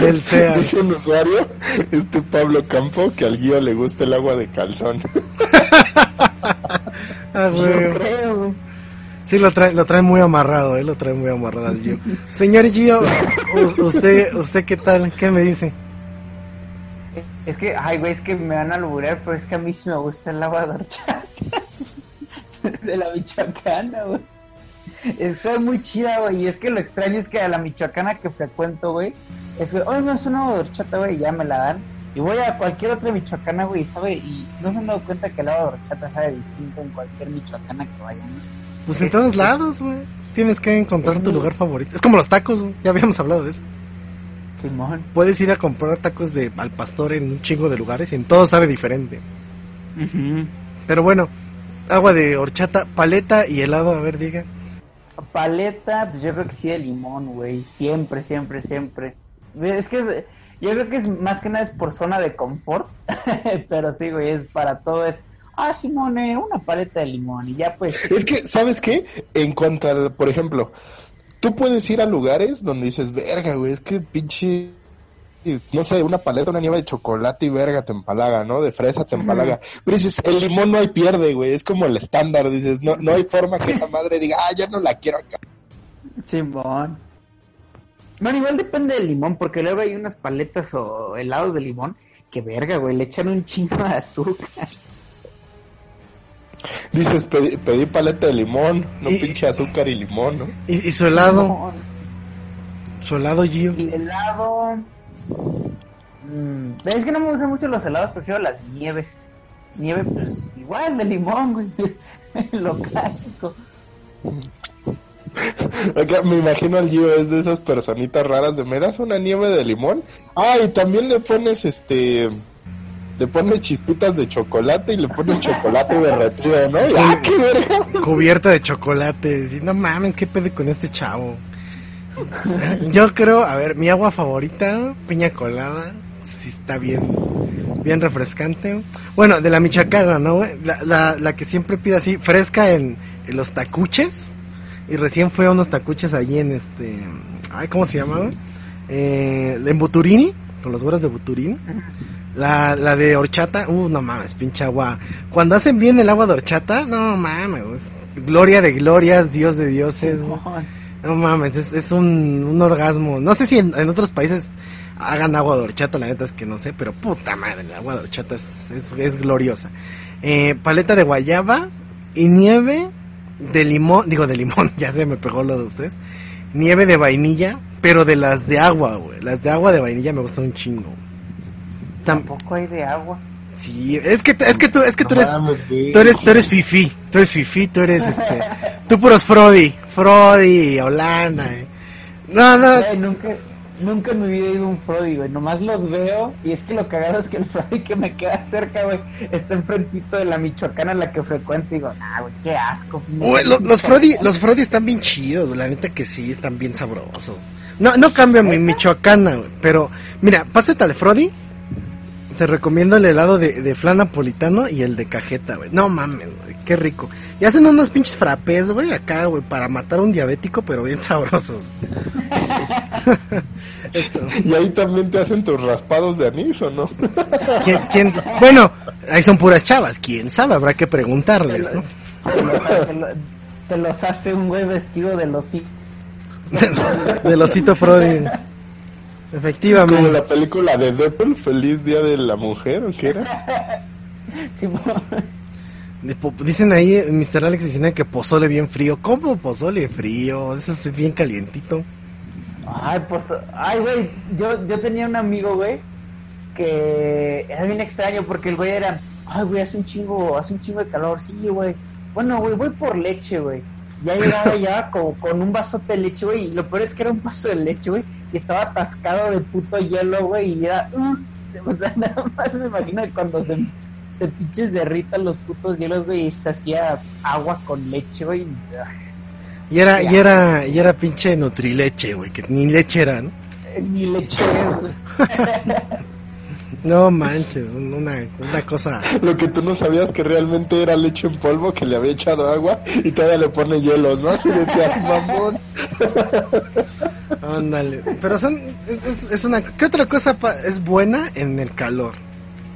Del Sears. Dice un usuario, este Pablo Campo, que al guío le gusta el agua de calzón. Ah, Yo güey. creo, güey. Sí, lo trae, lo trae muy amarrado, eh, lo trae muy amarrado al Gio. Señor Gio, u- usted, usted qué tal, qué me dice? Es que, ay, güey, es que me van a alburear, pero es que a mí sí me gusta el agua de horchata. de la michoacana, güey. Es soy muy chida, güey. Y es que lo extraño es que a la michoacana que frecuento, güey, es que, oye, me hace un agua de horchata, güey, y ya me la dan. Y voy a cualquier otra michoacana, güey, sabe, y no se han dado cuenta que el agua de horchata sabe distinto en cualquier michoacana que vayan. ¿no? Pues en Es- todos es- lados, güey. Tienes que encontrar es tu muy- lugar favorito. Es como los tacos, güey. ya habíamos hablado de eso. Simón. Puedes ir a comprar tacos de al pastor en un chingo de lugares y en todo sabe diferente. Pero bueno, agua de horchata, paleta y helado, a ver, diga. Paleta, pues yo creo que sí de limón, güey. Siempre, siempre, siempre. Es que es- yo creo que es más que nada es por zona de confort. Pero sí, güey, es para todo es. Ah, Simone, una paleta de limón. Y ya pues. Es que, ¿sabes qué? En cuanto al, por ejemplo, tú puedes ir a lugares donde dices, verga, güey, es que pinche, no sé, una paleta, una nieve de chocolate y verga te empalaga, ¿no? De fresa te empalaga. Pero dices, el limón no hay pierde, güey, es como el estándar, dices, no, no hay forma que esa madre diga, ah, ya no la quiero acá. Simón. Bueno, igual depende del limón, porque luego hay unas paletas o helados de limón que verga, güey, le echan un chingo de azúcar. Dices, pedí, pedí paleta de limón, no Y- pinche azúcar y limón, ¿no? ¿Y, y su helado? No, Su helado, Gio. el helado. mm, es que no me gustan mucho los helados, prefiero las nieves. Nieve, pues igual de limón, güey. Lo clásico. Acá me imagino al Gio es de esas personitas raras de me das una nieve de limón. Ah, y también le pones este le pones chispitas de chocolate y le pones chocolate derretido, ¿no? ¡Ah, qué verga! Cubierta de chocolate. Y no mames, ¿qué pedo con este chavo? Yo creo, a ver, mi agua favorita, piña colada. Sí está bien, bien refrescante. Bueno, de la michoacana, ¿no? La, la, la que siempre pide así, fresca en, en los tacuches. Y recién fue a unos tacuches allí en este... Ay, ¿cómo se llama? güey? Eh, en Buturini, con los güeros de Buturini. La, la de horchata, uh, no mames, pinche agua. Cuando hacen bien el agua de horchata, no mames, es gloria de glorias, Dios de dioses. No mames, es, es un, un orgasmo. No sé si en, en otros países hagan agua de horchata, la neta es que no sé, pero puta madre, el agua de horchata es, es, es gloriosa. Eh, paleta de guayaba y nieve de limón, digo de limón, ya se me pegó lo de ustedes. Nieve de vainilla, pero de las de agua, güey. Las de agua de vainilla me gustan un chingo. Tam- Tampoco hay de agua. sí, es que, es que tú, es que tú eres. Tú eres, tú eres fifi, tú eres fifi, tú eres este, tú puros Frodi, Frodi, Holanda, eh. No, no, Güey, nunca, nunca en mi vida he ido a un Frodi, güey. Nomás los veo. Y es que lo cagado es que el Frodi que me queda cerca, güey, está enfrentito de la Michoacana la que frecuento. Y digo, nah, güey, qué asco. Güey, lo- los Frodi, los Frodi están bien chidos, la neta que sí, están bien sabrosos. No, no cambia mi Michoacana, güey, pero, mira, pásate al Frodi, te recomiendo el helado de, de flan napolitano y el de cajeta, güey. No mames, güey, qué rico. Y hacen unos pinches frappés, güey, acá, güey, para matar a un diabético, pero bien sabrosos. Y ahí también te hacen tus raspados de anís, ¿o no? ¿Quién, quién? Bueno, ahí son puras chavas, quién sabe, habrá que preguntarles, ¿no? Te los, te lo- te los hace un güey vestido de los Del osito Frodi. Como Efectivamente. la película de Deadpool, Feliz Día de la Mujer, ¿o qué era? Po- Dicen ahí, Mr. Alex dicen que pozole bien frío. ¿Cómo pozole frío? Eso es bien calientito. Ay, pues, ay, güey, yo, yo tenía un amigo, güey, que era bien extraño porque el güey era, ay, güey, hace un chingo, hace un chingo de calor, sí, güey. Bueno, güey, voy por leche, güey. Ya llegaba ya como con un vasote de leche, güey, y lo peor es que era un vaso de leche, güey, y estaba atascado de puto hielo, güey, y era, uh, o sea, nada más me imagino que cuando se, se pinches derritan los putos hielos, güey, y se hacía agua con leche, güey. y, ah, Y era, y era, y era pinche nutrileche, güey, que ni leche era, ¿no? Ni leche es, güey. No manches, un- una, una cosa. Lo que tú no sabías que realmente era leche en polvo que le había echado agua y todavía le pone hielos, ¿no? Así decía, mamón. Ándale. Pero son, es, es- es una, ¿qué otra cosa pa- es buena en el calor?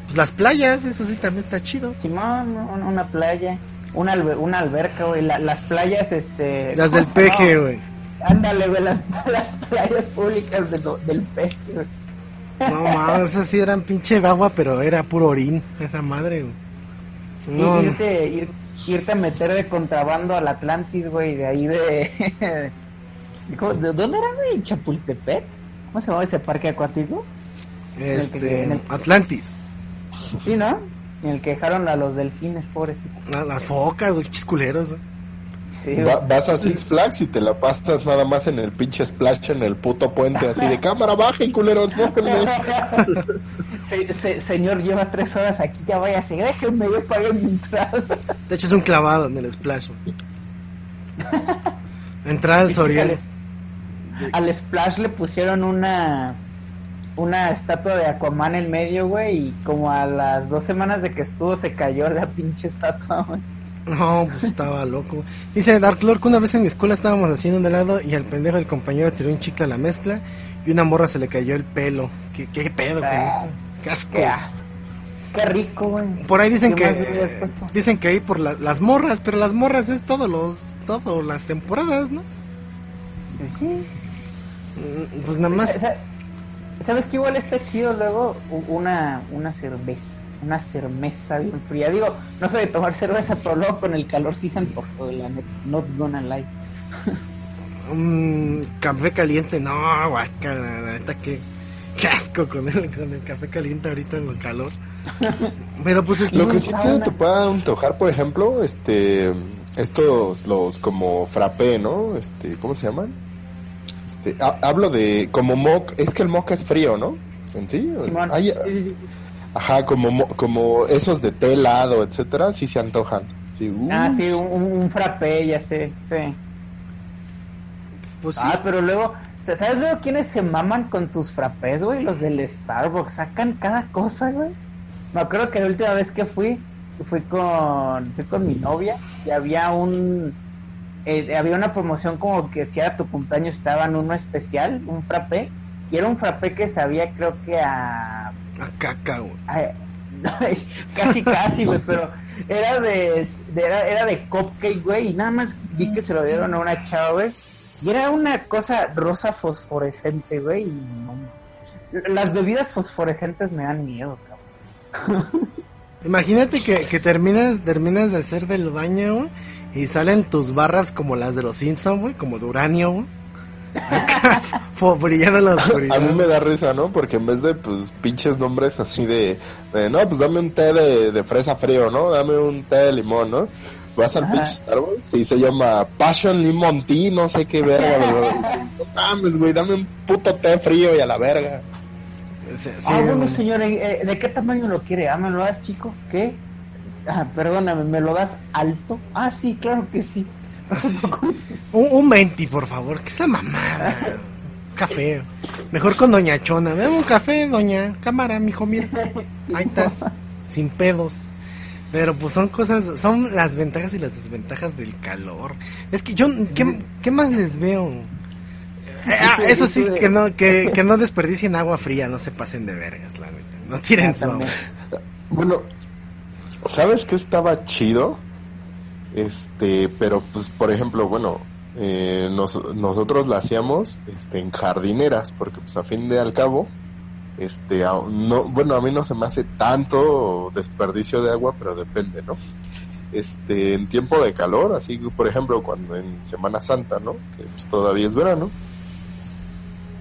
Pues las playas, eso sí también está chido. Simón, un- una playa, una, alber- una alberca, güey, la- las playas, este... Las ¿cómo del peje, güey. Ándale, güey, las, las playas públicas de del peje, güey. No mames, esas sí eran pinche agua, pero era puro orín, esa madre, güey. No, irte, ir- irte a meter de contrabando al Atlantis, güey, de ahí de... ¿Cómo- ¿De dónde era, güey? ¿Chapultepec? ¿Cómo se llamaba ese parque acuático? Este, en el- Atlantis. Sí, ¿no? En el que dejaron a los delfines, pobrecitos. La- Las focas, güey, chisculeros, güey. Sí. Va- vas a Six Flags y te la pasas nada más en el pinche splash en el puto puente, así de cámara, bajen, culeros, bájenme. Se- se- señor, lleva tres horas aquí, ya váyase, déjenme, yo pagué mi entrada. Te echas un clavado en el splash. Entrar al Sorial. Al, al Splash le pusieron una una estatua de Aquaman en medio, güey, y como a las dos semanas de que estuvo se cayó la pinche estatua, güey. No, pues estaba loco. Dice Dark Lord que una vez en mi escuela estábamos haciendo un helado y al pendejo del compañero tiró un chicle a la mezcla y una morra se le cayó el pelo. ¿Qué, qué pedo? con Ah? Qué asco. Qué asco. Qué rico, güey. Por ahí dicen ¿Qué que más dicen que ahí por la- las morras, pero las morras es todos los todas las temporadas, ¿no? Pues sí. Mm, Pues nada más. Sa- ¿Sabes qué igual está chido luego? Una, una cerveza. Una cerveza bien fría. Digo, no sé de tomar cerveza, pero luego con el calor sí se antojó, la neta. Not gonna lie. Un café caliente, no, guacala, la neta, qué, qué asco con el, con el café caliente ahorita en el calor. Pero pues es Lo que sí te, te pueda antojar, por ejemplo, este, estos, los como frappé, ¿no? Este, ¿cómo se llaman? Este, ha- hablo de como mock, es que el mock es frío, ¿no? ¿En sí? Simón. Hay- Sí, sí, sí. Ajá, como, mo- como esos de té helado, etcétera, sí se antojan. Sí, uh, Ah, sí, un, un, frappé, ya sé, sí. Pues sí. Ah, pero luego, sa- ¿sabes luego quiénes se maman con sus frappés, güey? Los del Starbucks, sacan cada cosa, güey. Me acuerdo que la última vez que fui, fui con, fui con mi novia y había un, eh, había una promoción como que si era tu cumpleaños estaba en uno especial, un frappé, y era un frappé que sabía creo que a A caca, güey. Casi, casi, güey, pero era de, de- era, era de cupcake, güey, y nada más vi que se lo dieron a una chava, güey, y era una cosa rosa fosforescente, güey, y no, las bebidas fosforescentes me dan miedo, cabrón. Imagínate que, que terminas, terminas de hacer del baño, güey, y salen tus barras como las de los Simpsons, güey, como de uranio, güey. Brillando en la oscuridad. A mí me da risa, ¿no? Porque en vez de, pues, pinches nombres así de, de, no, pues dame un té de, de fresa frío, ¿no? Dame un té de limón, ¿no? Vas al pinche Starbucks y se llama Passion Lemon Tea, no sé qué verga, güey. No mames, güey, dame un puto té frío y a la verga. Sí, sí, ah, bueno, señor, eh, ¿de qué tamaño lo quiere? Ah, ¿me lo das chico? ¿Qué? Ah, perdóname, ¿me lo das alto? Ah, sí, claro que sí. Así. Un, un 20, por favor, que esa mamada. Un café. Mejor con Doña Chona. Dame un café, Doña. Cámara, mijo, mira. Ahí estás. Sin pedos. Pero pues son cosas, son las ventajas y las desventajas del calor. Es que yo, ¿qué, qué más les veo? Eh, ah, eso sí, que no, que, que no desperdicien agua fría, no se pasen de vergas, la neta. No tiren su agua. Bueno, ¿sabes qué estaba chido? Este, pero pues, por ejemplo, bueno, eh, nos- nosotros la hacíamos este, en jardineras, porque pues a fin de al cabo, este, a- no, bueno, a mí no se me hace tanto desperdicio de agua, pero depende, ¿no? Este, en tiempo de calor, así por ejemplo, cuando en Semana Santa, ¿no? Que pues, todavía es verano.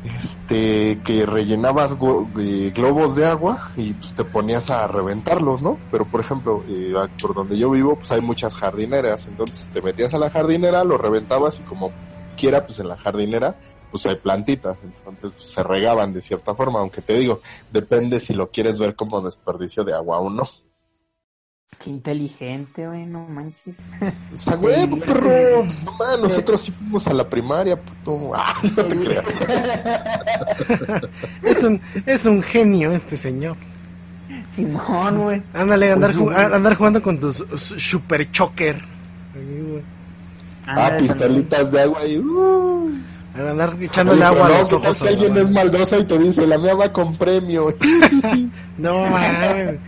Este, que rellenabas eh, globos de agua y pues te ponías a reventarlos, ¿no? Pero por ejemplo, eh, por donde yo vivo, pues hay muchas jardineras, entonces te metías a la jardinera, lo reventabas y como quiera, pues en la jardinera, pues hay plantitas, entonces pues, se regaban de cierta forma, aunque te digo, depende si lo quieres ver como desperdicio de agua o no. Qué inteligente, güey, no manches. O sea, güey, perro, pues, no mames, nosotros sí fuimos a la primaria, puto. Ah, no te creas. Es un, es un genio este señor. Simón, güey. Ándale, andar, ju- a- andar jugando con tus su- super choker. Ahí, güey. Ah, Ándale, pistolitas de agua y... Uh. Andar echándole Oye, agua a no, los ¿qué tal ojos. alguien es maldoso y te dice, la mía va con premio. No mames.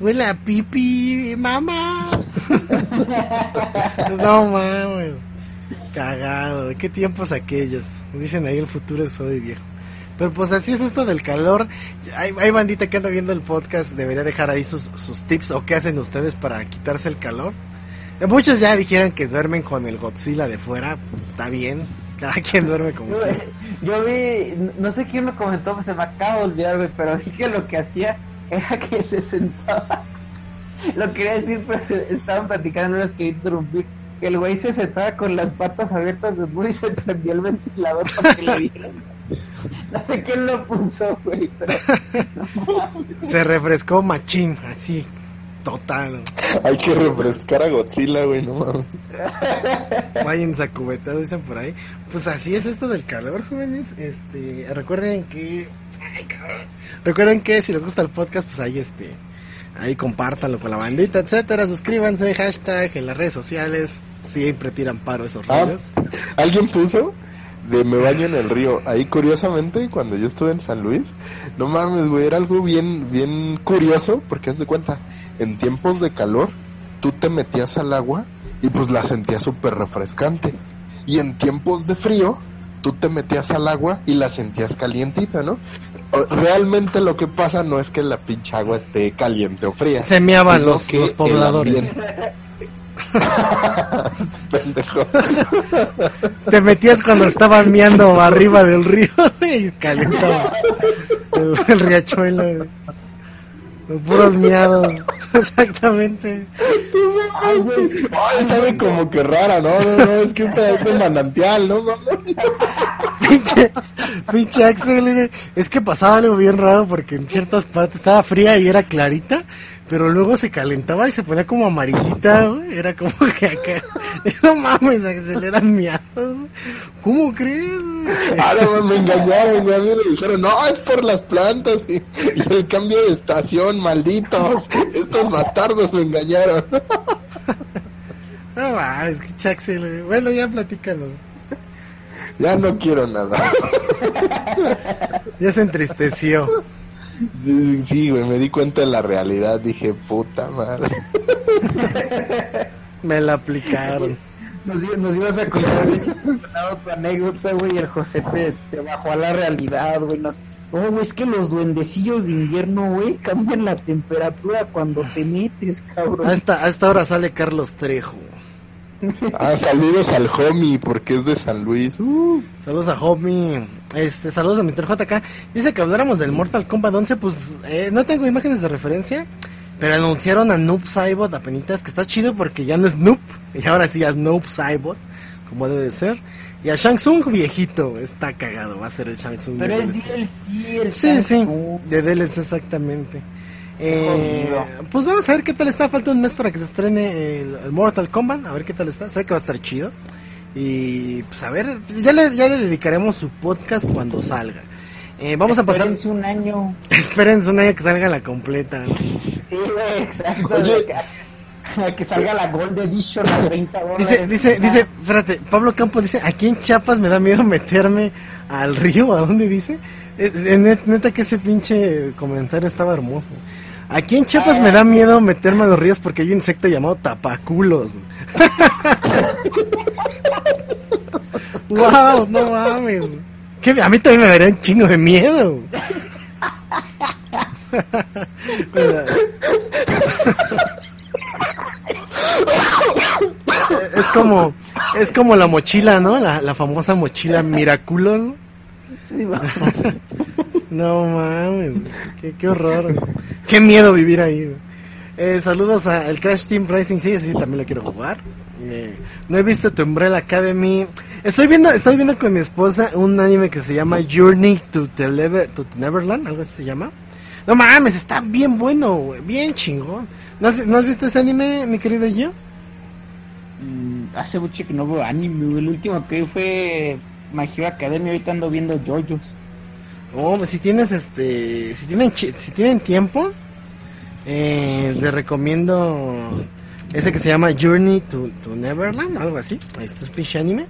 Huele a pipi, mamá. no mames. Cagado. ¿Qué tiempos aquellos? Dicen ahí el futuro es hoy, viejo. Pero pues así es esto del calor. Hay, hay bandita que anda viendo el podcast. Debería dejar ahí sus, sus tips o qué hacen ustedes para quitarse el calor. Eh, Muchos ya dijeron que duermen con el Godzilla de fuera. Está bien. Cada quien duerme como Yo, yo vi, no sé quién lo comentó, pues se me acaba de olvidar, pero vi que lo que hacía era que se sentaba. Lo quería decir, pero se- estaban platicando, no les quería interrumpir. Que el güey se sentaba con las patas abiertas desnudo y se prendía el ventilador para que le dieran. No sé quién lo puso, güey, pero. Se refrescó machín, así. Total. Hay que refrescar a Godzilla, güey, no mames. Váyanse a cubetados, dicen por ahí. Pues así es esto del calor, jóvenes. Este, recuerden que. Ay, cabrón. Recuerden que si les gusta el podcast, pues ahí este. Ahí compártanlo con la bandita, etcétera. Suscríbanse, hashtag en las redes sociales. Siempre tiran paro esos Ah. rollos. Alguien puso de me baño en el río. Ahí curiosamente, cuando yo estuve en San Luis, no mames, güey, era algo bien, bien curioso, porque haz de cuenta, en tiempos de calor, tú te metías al agua y pues la sentías súper refrescante. Y en tiempos de frío, tú te metías al agua y la sentías calientita, ¿no? Realmente lo que pasa no es que la pinche agua esté caliente o fría. Se meaban los, los pobladores. Pendejo. Te metías cuando estaban miando arriba del río y calentaba el, el riachuelo. Puros miados. Exactamente. Ay, güey. Ay, sabe como que rara, ¿no? No, no, es que esta es de manantial, ¿no? pinche, pinche Axel, es que pasaba algo bien raro porque en ciertas partes estaba fría y era clarita pero luego se calentaba y se ponía como amarillita, Era como que acá. No mames, aceleran miados. ¿Cómo crees? Ah, no, me engañaron, güey. A mí me dijeron, no, es por las plantas y, el cambio de estación, malditos. Estos bastardos me engañaron. No mames, que chaxel, Bueno, ya platícalo. Ya no quiero nada. ya se entristeció. Sí, güey, me di cuenta de la realidad. Dije, puta madre. me la aplicaron. Nos, ibas a contar otra anécdota, güey, y el José te, bajó a la realidad, güey. Nos, oh, güey, es que los duendecillos de invierno, güey, cambian la temperatura cuando te metes, cabrón. A esta, a esta hora sale Carlos Trejo. Ah, saludos al homie, porque es de San Luis. Uh. Saludos a homie. Este, saludos a Mr. JK. Dice que habláramos del Mortal Kombat 11, pues eh, no tengo imágenes de referencia, pero anunciaron a Noob Saibot a penitas, que está chido porque ya no es Noob, y ahora sí es Noob Saibot, como debe de ser. Y a Shang Tsung viejito, está cagado, va a ser el Shang Tsung pero de DLC. el sí, sí, de DLC exactamente. Eh, pues vamos a ver qué tal está. Falta un mes para que se estrene el, Mortal Kombat. A ver qué tal está. Sé que va a estar chido. Y pues a ver, ya le, ya le dedicaremos su podcast cuando salga. Eh, vamos a pasar. Espérense un año. Espérense un año que salga la completa. Sí, exacto. que salga la Gold Edition a 30 dólares. Dice, dice, dice, espérate, Pablo Campos dice, aquí en Chiapas me da miedo meterme al río, ¿a dónde dice? Eh, neta que ese pinche comentario estaba hermoso. Aquí en Chiapas me da miedo meterme a los ríos porque hay un insecto llamado tapaculos. wow, no mames. a mí también me daría un chingo de miedo. es como es como la mochila, ¿no? La, la famosa mochila Miraculos. no mames, qué, horror. Qué miedo vivir ahí. Eh, saludos al Crash Team Racing, sí, sí, también lo quiero jugar. Eh, no he visto tu Umbrella Academy. Estoy viendo, estoy viendo con mi esposa un anime que se llama Journey to, to Neverland, algo así se llama. No mames, está bien bueno, bien chingón. ¿No has, visto ese anime, mi querido yo? Mm, hace mucho que no veo anime, el último que fue My Hero Academia, ahorita ando viendo JoJo's. Oh, si tienes este, si tienen, si tienen tiempo, eh, les recomiendo ese que se llama Journey to, Neverland, algo así. Este es pinche anime.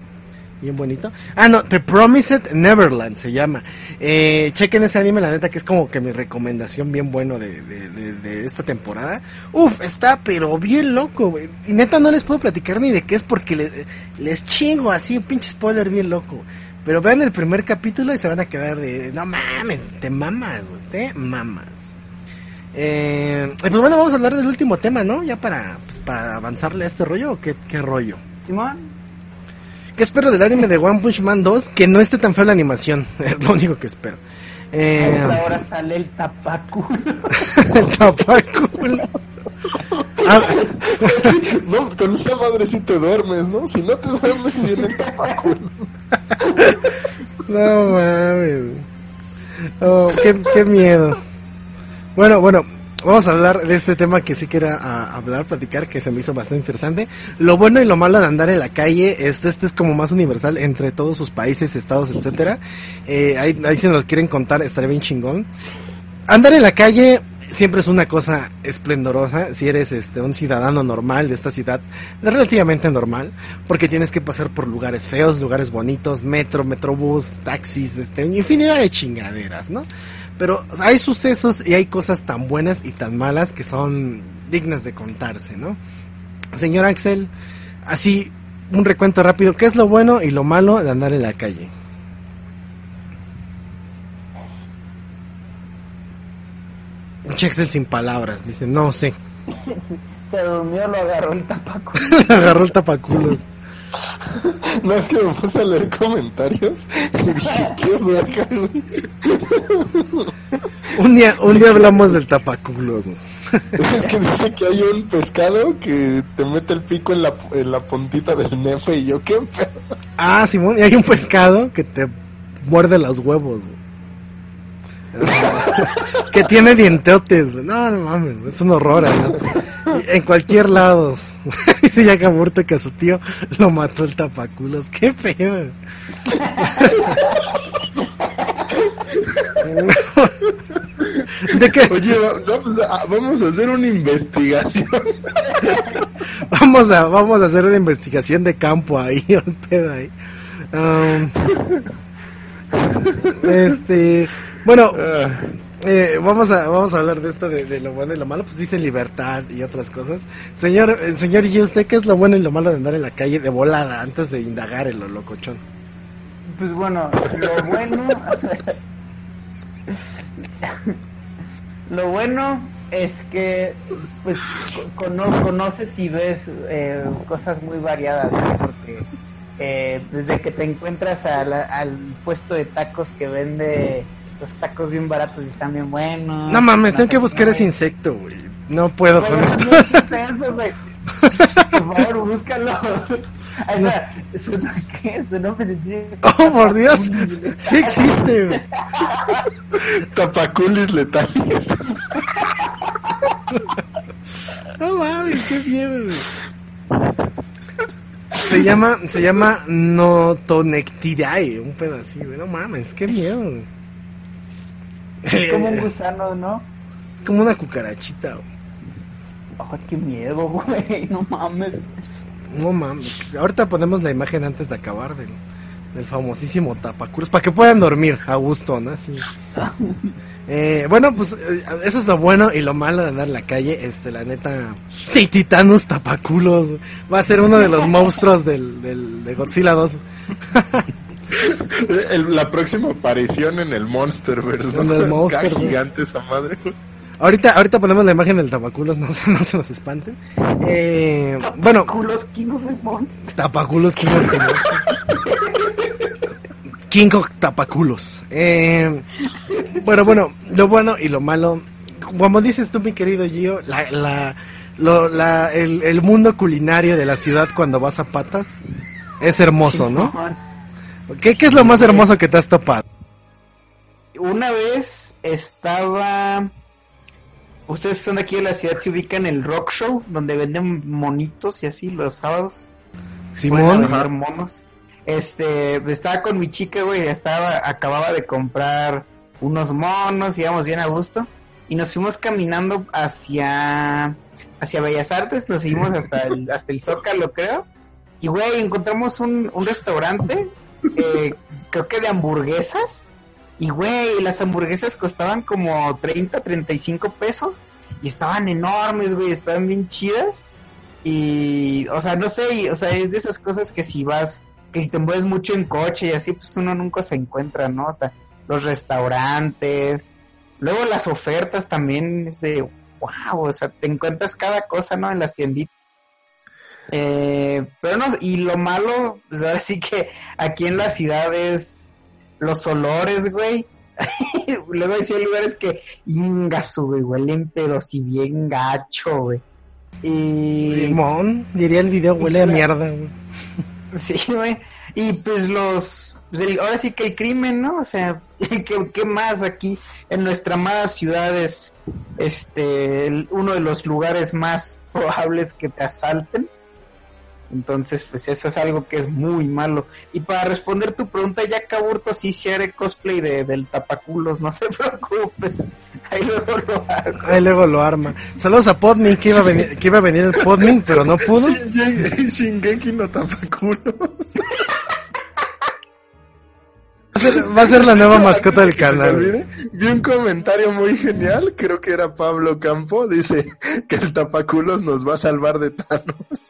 Bien bonito. Ah, no, The Promised Neverland se llama. Eh, chequen ese anime, la neta, que es como que mi recomendación bien bueno de, de, esta temporada. Uf, está pero bien loco. Y neta no les puedo platicar ni de qué es porque les chingo así, un pinche spoiler bien loco. Pero vean el primer capítulo y se van a quedar de, no mames, te mamas, te mamas. Eh, pues bueno, vamos a hablar del último tema, ¿no? Ya para, pues, para avanzarle a este rollo o qué, qué rollo. Simón. ¿Qué espero del anime de One Punch Man 2? Que no esté tan fea la animación. Es lo único que espero. Eh, ahora sale el tapaculo. el tapaculo. Ah. no, pues con esa madre si te duermes, ¿no? Si no te duermes, viene el tapaculo. no mames. Oh, qué, miedo. Bueno, bueno, vamos a hablar de este tema que sí quería hablar, platicar, que se me hizo bastante interesante. Lo bueno y lo malo de andar en la calle, este, este es como más universal entre todos sus países, estados, etcétera. Eh, ahí, ahí si nos quieren contar, estaría bien chingón. Andar en la calle siempre es una cosa esplendorosa si eres este un ciudadano normal de esta ciudad, relativamente normal, porque tienes que pasar por lugares feos, lugares bonitos, metro, metrobús, taxis, este, infinidad de chingaderas, ¿no? Pero hay sucesos y hay cosas tan buenas y tan malas que son dignas de contarse, ¿no? Señor Axel, así un recuento rápido, ¿qué es lo bueno y lo malo de andar en la calle? Chexel sin palabras, dice, no sé. Se durmió, lo agarró el tapaculos. Agarró el tapaculos. No, es que me puse a leer comentarios y dije, qué verga, güey. Un día, un día hablamos del tapaculos. güey. Es que dice que hay un pescado que te mete el pico en la, en la puntita del nefe y yo, qué pedo. Ah, Simón, y hay un pescado que te muerde los huevos, güey. que tiene dientotes, güey. No, no mames, es un horror, ¿no? En cualquier lado. Dice Yakaburto que a su tío lo mató el tapaculos. Qué pedo. ¿De qué? Oye, va- vamos a, vamos a hacer una investigación. Vamos a, vamos a hacer una investigación de campo ahí, un pedo ahí. Um, este, bueno, Ah, eh, vamos a, vamos a hablar de esto de, de lo bueno y lo malo, pues dice libertad y otras cosas. Señor, eh, señor, ¿y usted qué es lo bueno y lo malo de andar en la calle de volada antes de indagar en lo locochón? Pues bueno, lo bueno. lo bueno es que, pues, cono- conoces y ves eh, cosas muy variadas, ¿no? Porque eh, desde que te encuentras a la- al puesto de tacos que vende los tacos bien baratos y están bien buenos. No mames, tengo que buscar ese insecto, güey. No puedo con esto. no existe eso, güey. Por favor, búscalo. O sea, su, ¿qué? su nombre se. Oh, por Dios. Sí existe, güey. tapaculis letales. No mames, qué miedo, güey. Se llama, se llama Notonectidae, un pedacito, güey. No mames, qué miedo, güey. Es como un gusano, ¿no? Es como una cucarachita, güey. Ay, qué miedo, güey. No mames. No mames. Ahorita ponemos la imagen antes de acabar del, del famosísimo tapaculos para que puedan dormir a gusto, ¿no? Así. Eh, bueno, pues eh, eso es lo bueno y lo malo de andar en la calle. Este, la neta, Ti- Titanus tapaculos va a ser uno de los monstruos del, del, de Godzilla 2. El- la próxima aparición en el Monsterverse, ¿no? En el Monsterverse. gigante esa madre. Ahorita, ahorita ponemos la imagen del tapaculos, no, se- no se nos espanten. Eh, bueno, Culos kinos de monstruo. Tapaculos King of the King of Tapaculos. Eh, bueno, bueno, lo bueno y lo malo. Como dices tú, mi querido Gio, la, la, lo- la- el, el mundo culinario de la ciudad cuando vas a patas es hermoso, ¿no? ¿Qué, qué es lo más hermoso que te has topado? Una vez estaba. Ustedes que son de aquí de la ciudad se ubican el Rock Show, donde venden monitos y así los sábados. Simón, monos. Este, estaba con mi chica, güey, estaba, acababa de comprar unos monos, íbamos bien a gusto, y nos fuimos caminando hacia, hacia Bellas Artes, nos seguimos hasta el, hasta el Zócalo, creo, y güey, encontramos un, un restaurante, eh, creo que de hamburguesas, y güey, las hamburguesas costaban como 30, 35 pesos, y estaban enormes, güey, estaban bien chidas, y, o sea, no sé, o sea, es de esas cosas que si vas, que si te mueves mucho en coche y así, pues uno nunca se encuentra, ¿no? O sea, los restaurantes, luego las ofertas también es de, wow, o sea, te encuentras cada cosa, ¿no? En las tienditas. Eh, pero no, y lo malo, pues ahora sí que aquí en la ciudad es los olores, güey. luego hay lugares que, ingasu, güey, huelen, pero si bien gacho, güey. Y... Simón, diría el video, huele a mierda. güey. Sí, güey. Y pues los. pues, el- ahora sí que el crimen, ¿no? O sea, ¿qué, qué más aquí en nuestra amada ciudad es este, el- uno de los lugares más probables que te asalten? Entonces, pues eso es algo que es muy malo. Y para responder tu pregunta, ya Caburto sí se haré cosplay de, del tapaculos, no te preocupes. Ahí luego lo hago. Ahí luego lo arma. Saludos a Podmin, que iba a venir, que iba a venir el Podmin, pero no pudo. Shingeki no tapaculos. Va a ser, va a ser la nueva mascota del se canal. Vi un comentario muy genial, creo que era Pablo Campo, dice que el tapaculos nos va a salvar de Thanos.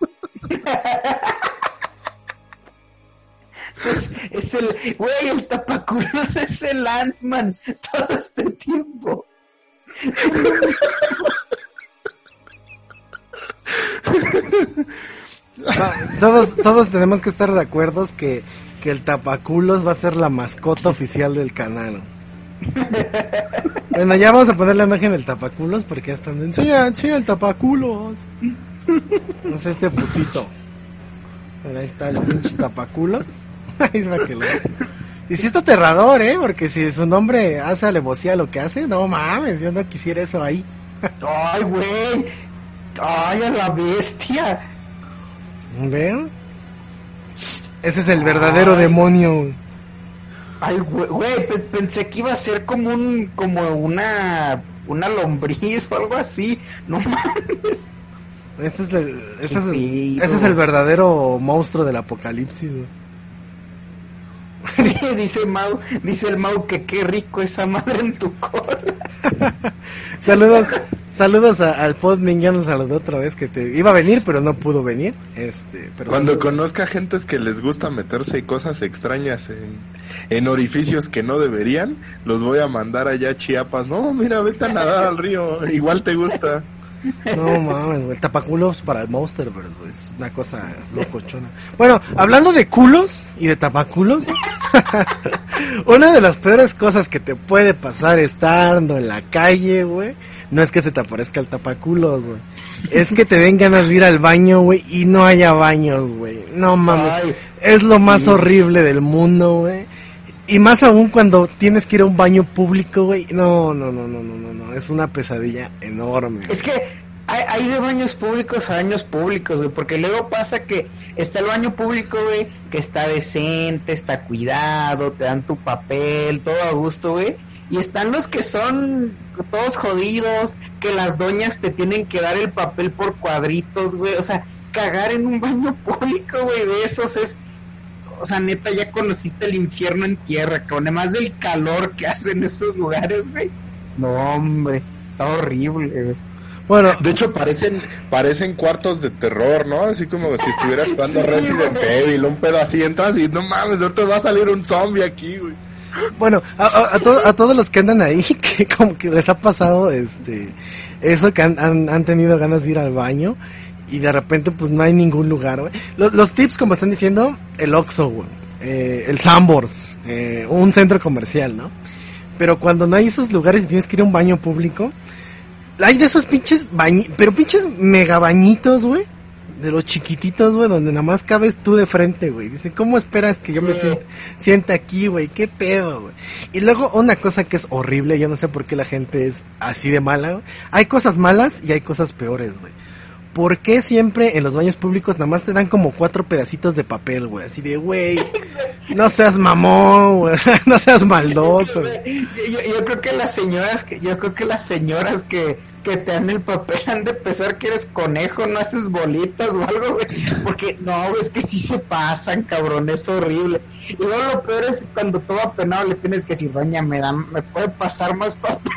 Es, el, güey, el tapaculos es el Ant-Man todo este tiempo. todos, todos tenemos que estar de acuerdo que, que el tapaculos va a ser la mascota oficial del canal. Bueno, ya vamos a poner la imagen del tapaculos porque ya están. Enseña, enseña el tapaculos. No sé, este putito. ahí está el pinche tapaculos. Y si está aterrador, ¿eh? Porque si su nombre hace alevosía lo que hace, no mames, yo no quisiera eso ahí. Ay, güey. Ay, a la bestia. ¿Ven? Ese es el verdadero demonio. Ay, güey, pensé que iba a ser como un, como una, una lombriz o algo así. No mames. Este es el, este es, ese es el verdadero monstruo del apocalipsis. dice Mau, dice el Mau que qué rico esa madre en tu cola. saludos, saludos al Podmin, ya nos saludó otra vez que te iba a venir, pero no pudo venir. Este, pero Cuando conozca gentes que les gusta meterse cosas extrañas en, en orificios que no deberían, los voy a mandar allá a Chiapas. No, mira, vete a nadar al río, igual te gusta. No mames, güey. Tapaculos para el Monsterverse, Es una cosa locochona. Bueno, hablando de culos y de tapaculos, una de las peores cosas que te puede pasar estando en la calle, güey, no es que se te aparezca el tapaculos, güey. Es que te den ganas de ir al baño, güey, y no haya baños, güey. No mames. es lo más horrible del mundo, güey. Y más aún cuando tienes que ir a un baño público, güey. No, no, no, no, no, no, no. Es una pesadilla enorme. Es que hay, de baños públicos a baños públicos, güey. Porque luego pasa que está el baño público, güey, que está decente, está cuidado, te dan tu papel, todo a gusto, güey. Y están los que son todos jodidos, que las doñas te tienen que dar el papel por cuadritos, güey. O sea, cagar en un baño público, güey, de esos es o sea, neta, ya conociste el infierno en tierra, con además del calor que hacen esos lugares, güey. No, hombre, está horrible, güey. Bueno, de hecho parecen parecen cuartos de terror, ¿no? Así como si estuvieras jugando Resident Evil, un pedo así, entras y no mames, ahorita va a salir un zombie aquí, güey. Bueno, a, a, todos los que andan ahí, que como que les ha pasado este eso que han, han, han tenido ganas de ir al baño y de repente pues no hay ningún lugar, güey. Los, tips, como están diciendo, el Oxxo, güey. Eh, el Sambors, eh, un centro comercial, ¿no? Pero cuando no hay esos lugares y tienes que ir a un baño público, hay de esos pinches bañitos, pero pinches mega bañitos, güey. De los chiquititos, güey, donde nada más cabes tú de frente, güey. Dicen, ¿cómo esperas que yo me sienta, sienta aquí, güey? ¿Qué pedo, güey? Y luego una cosa que es horrible, yo no sé por qué la gente es así de mala, güey. Hay cosas malas y hay cosas peores, güey. ¿Por qué siempre en los baños públicos nada más te dan como cuatro pedacitos de papel, güey? Así de, güey, no seas mamón, güey, no seas maldoso. Yo, creo que las señoras, que, yo creo que las señoras que, que te dan el papel han de pensar que eres conejo, no haces bolitas o algo, güey. Porque no, es que sí se pasan, cabrón, es horrible. Y luego lo peor es cuando todo apenado le tienes que decir, doña, me, dan, me puede pasar más papel.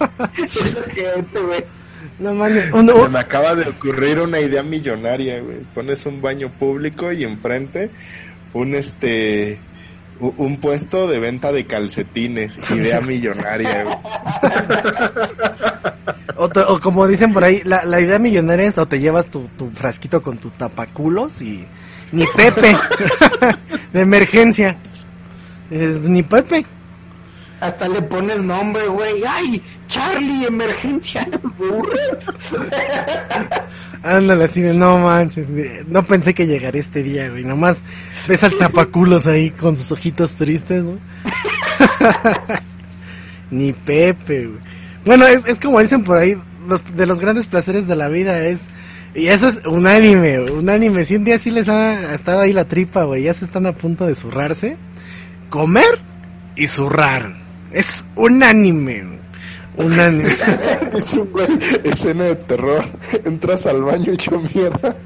Eso que, güey. No mames. Se me acaba de ocurrir una idea millonaria, güey. Pones un baño público y enfrente un este un puesto de venta de calcetines. Idea millonaria, güey. O, como dicen por ahí, la, idea millonaria es o te llevas tu, tu frasquito con tu tapaculos y ni Pepe de emergencia. ni Pepe. Hasta le pones nombre, güey. ¡Ay! Charlie, emergencia. Ándale, así de no manches. No pensé que llegaría este día, güey. Nomás ves al tapaculos ahí con sus ojitos tristes, güey. Ni Pepe, güey. Bueno, es, es como dicen por ahí, los, de los grandes placeres de la vida es y eso es un anime, un anime. Si un día sí les ha estado ahí la tripa, güey, ya se están a punto de zurrarse, comer y zurrar. Es un anime. Un anime. es un güey, escena de terror. Entras al baño hecho mierda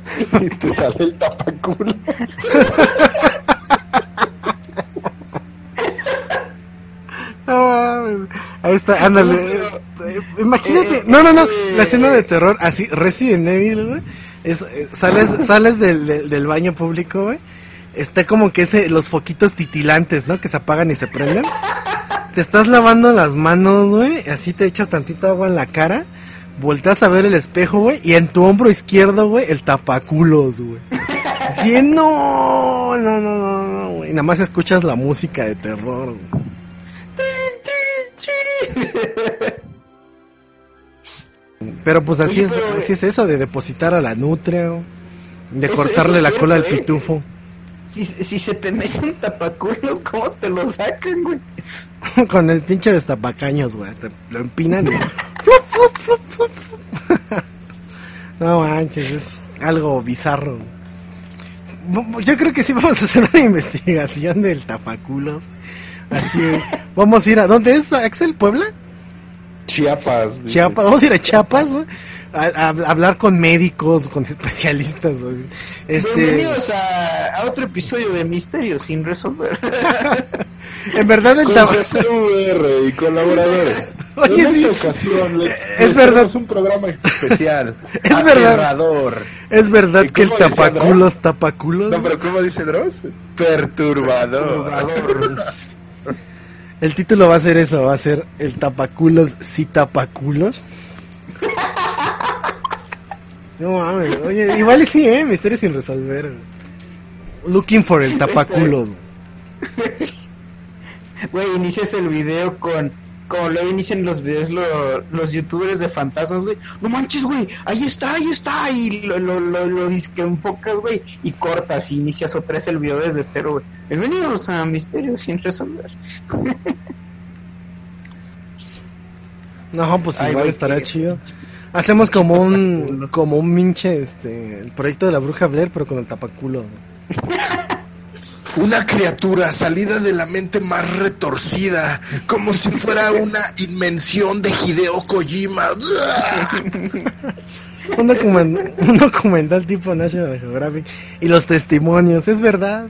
y te sale el tapaculos. ahí está, ándale. Imagínate, no, no, no, la escena de terror, así, Resident Evil, güey. Es, eh, sales, sales del, del, baño público, güey. Está como que ese, los foquitos titilantes, ¿no? Que se apagan y se prenden te estás lavando las manos, güey, así te echas tantita agua en la cara, volteas a ver el espejo, güey, y en tu hombro izquierdo, güey, el tapaculos, güey. Sí, no, no, no, no, no, güey. Nada más escuchas la música de terror, güey. Pero pues así Oye, es, así es eso de depositar a la nutria, de Eso- cortarle eso la cola al eh. pitufo. Si, si se te mete un tapaculos, ¿cómo te lo sacan, güey? Con el pinche destapacaños, güey. Te lo empinan y... No manches, es algo bizarro. Yo creo que sí vamos a hacer una investigación del tapaculos. Así, vamos a ir a... ¿Dónde es, Axel? ¿Puebla? Chiapas. Chiapas. Vamos a ir a Chiapas, güey. A, a- a hablar con médicos, con especialistas. Este, Bienvenidos a, a otro episodio de Misterio sin resolver. en verdad el VR y colaboradores. Oye, en sí. esta ocasión les, Es les verdad. tenemos un programa especial. Es verdad. aterrador. Es verdad ¿Y que el tapaculos, tapaculos. No, pero ¿cómo dice Dross? Perturbador. El título va a ser eso, va a ser el tapaculos sí tapaculos. No mames, oye, igual sí, eh, misterio sin resolver. Looking for el tapaculos. Güey, inicias el video con. Como luego inician los videos lo- los youtubers de fantasmas, güey. No manches, güey. Ahí está, ahí está. Y lo, lo, lo, lo disque enfocas, güey. Y cortas y inicias otra vez el video desde cero, güey. Bienvenidos a Misterio sin resolver. No, pues Ay, igual güey, estará chido. Hacemos como un como un minche este el proyecto de la bruja Blair pero con el tapaculos. Una criatura salida de la mente más retorcida, como si fuera una invención de Hideo Kojima. Un, documen- un documental tipo National Geographic y los testimonios, es verdad.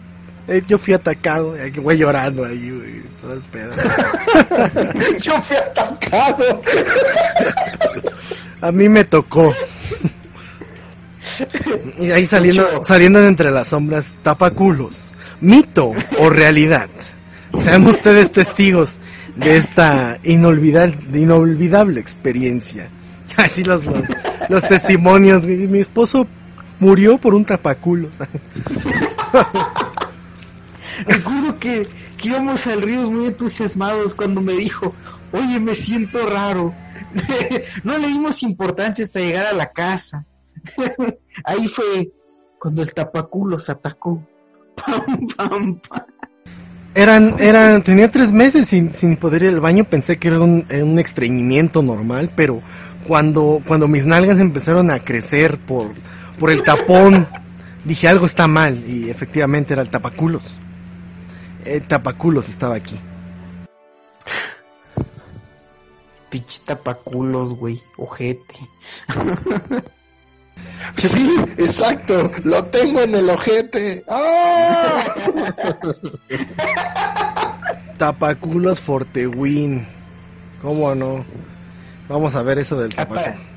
Eh, yo fui atacado, y güey llorando ahí, güey, todo el pedo. Yo fui atacado. A mí me tocó. Y ahí saliendo, saliendo de entre las sombras, tapaculos. Mito o realidad. Sean ustedes testigos de esta inolvidable, inolvidable experiencia. Así los, los, los testimonios. Mi, mi esposo murió por un tapaculos. Recuerdo que, que íbamos al río muy entusiasmados cuando me dijo, oye, me siento raro. no le dimos importancia hasta llegar a la casa. Ahí fue cuando el tapaculos atacó. Pam, pam. Eran, eran, tenía tres meses sin, sin poder ir al baño, pensé que era un, un estreñimiento normal, pero cuando, cuando mis nalgas empezaron a crecer por, por el tapón, dije algo está mal, y efectivamente era el tapaculos. El tapaculos estaba aquí. Pinche tapaculos, güey. Ojete. Sí, exacto. Lo tengo en el ojete. ¡Ah! Tapaculos Fortewin. ¿Cómo no? Vamos a ver eso del tapaculos.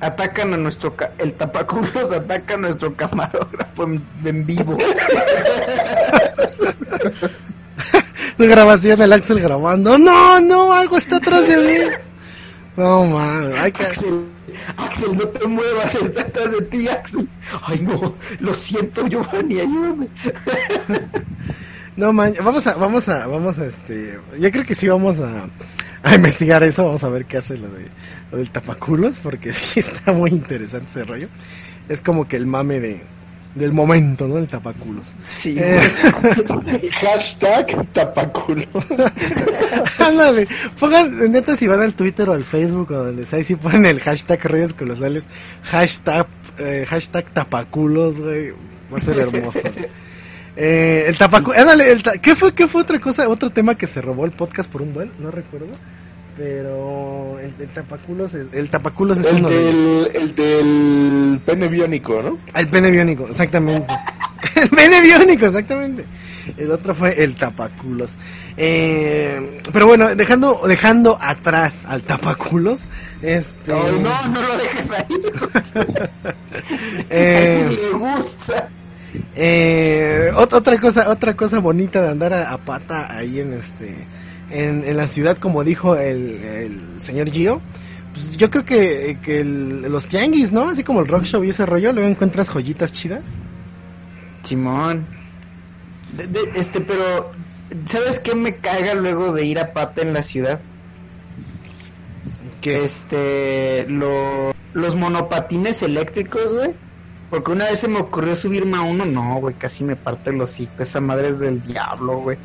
Atacan a nuestro... ca- el tapaculos ataca a nuestro camarógrafo en, en vivo. La grabación, el Axel grabando. No, no, algo está atrás de mí. No, man, hay que... Axel, Axel, no te muevas, está atrás de ti, Axel. Ay, no, lo siento, Giovanni, ayúdame. No man, vamos a, vamos a, vamos a este, yo creo que sí vamos a, a investigar eso, vamos a ver qué hace lo de, lo del tapaculos, porque sí está muy interesante ese rollo. Es como que el mame de, del momento, ¿no? El tapaculos. Sí, Eh, Hashtag tapaculos. ándale, pongan, neta si van al Twitter o al Facebook o donde sea, y si ponen el hashtag rollos colosales, hashtag, eh, hashtag tapaculos, güey, va a ser hermoso. Eh, el tapacu... ándale, el ta- ¿qué fue, qué fue otra cosa, otro tema que se robó el podcast por un buen? No recuerdo. Pero el, el tapaculos es, el tapaculos es El uno de ellos. del, el del pene biónico, ¿no? El pene biónico, exactamente. el pene biónico, exactamente. El otro fue el tapaculos. Eh, pero bueno, dejando, dejando atrás al tapaculos, este... No, no, no lo dejes ahí. Eh, A le gusta. Eh, ot- otra cosa, otra cosa bonita de andar a, a pata ahí en este, en, en la ciudad, como dijo el, el señor Gio, pues yo creo que, que el- los tianguis, ¿no? Así como el rock show y ese rollo, luego encuentras joyitas chidas. Simón. De- de- este, pero, ¿sabes qué me caga luego de ir a pata en la ciudad? Que Este, lo- los monopatines eléctricos, güey. Porque una vez se me ocurrió subirme a uno, no, güey, casi me parte el hocico. Esa madre es del diablo, güey.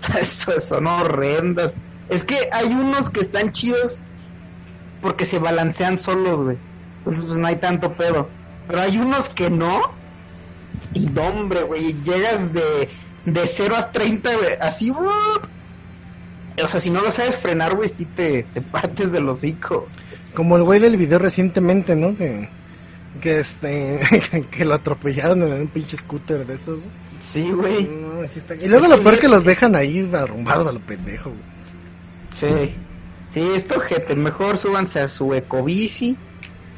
Son horrendas. Es que hay unos que están chidos porque se balancean solos, güey. Entonces, pues no hay tanto pedo. Pero hay unos que no. Y hombre, güey, llegas de, de 0 a 30, güey, así, güey. O sea, si no lo sabes frenar, güey, sí te, te partes del hocico. como el güey del video recientemente, ¿no? Que, que este, que lo atropellaron en un pinche scooter de esos. Sí, güey. No, así está. Y luego Es lo que peor bien- que los dejan ahí arrumbados a lo pendejo. güey. Sí. Sí, esto, gente, mejor súbanse a su ecobici.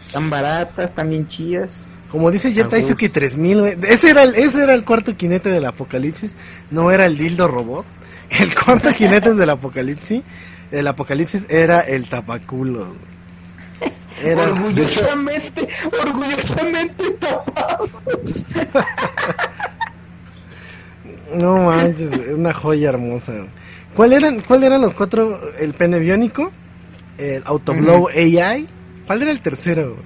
Están baratas, están bien chidas. Como dice Jet A Taisuke 3000, güey. Ese era, el, ese era el cuarto jinete del apocalipsis. No era el dildo robot. El cuarto jinete del apocalipsis. El apocalipsis era el tapaculos. güey. Era, orgullosamente, orgullosamente tapado. no manches, una joya hermosa. ¿Cuál eran, cuál eran los cuatro? El pene biónico, el Autoblow AI. ¿Cuál era el tercero?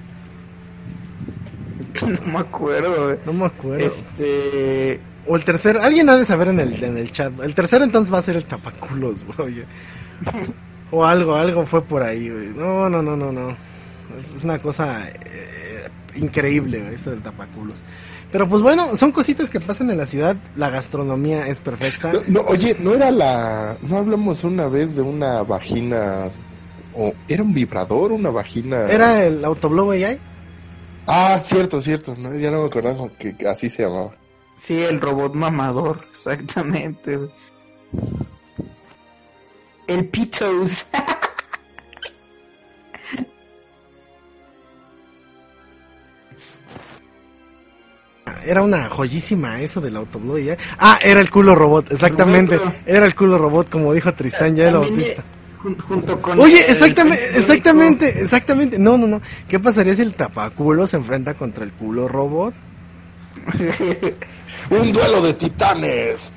no me acuerdo. No me acuerdo. Este. O el tercero, alguien ha de saber en el, en el chat. El tercero entonces va a ser el tapaculos, güey. O algo, algo fue por ahí, güey. No, no, no, no, no. Es, una cosa eh, increíble, esto del tapaculos. Pero pues bueno, son cositas que pasan en la ciudad. La gastronomía es perfecta. No, no, oye, no era la. No hablamos una vez de una vagina. O era un vibrador, una vagina. ¿Era el Autoblow AI? Ah, cierto, cierto. No, ya no me acordaba que, así se llamaba. Sí, el robot mamador, exactamente. El Pitos. Era una joyísima eso del Autoblow AI. Ah, era el culo robot, exactamente. Era el culo robot, como dijo Tristán ya el También, autista. eh, jun- junto con Oye, exactamente, exactamente, exactamente. No, no, no. ¿Qué pasaría si el tapaculo se enfrenta contra el culo robot? Un duelo de titanes.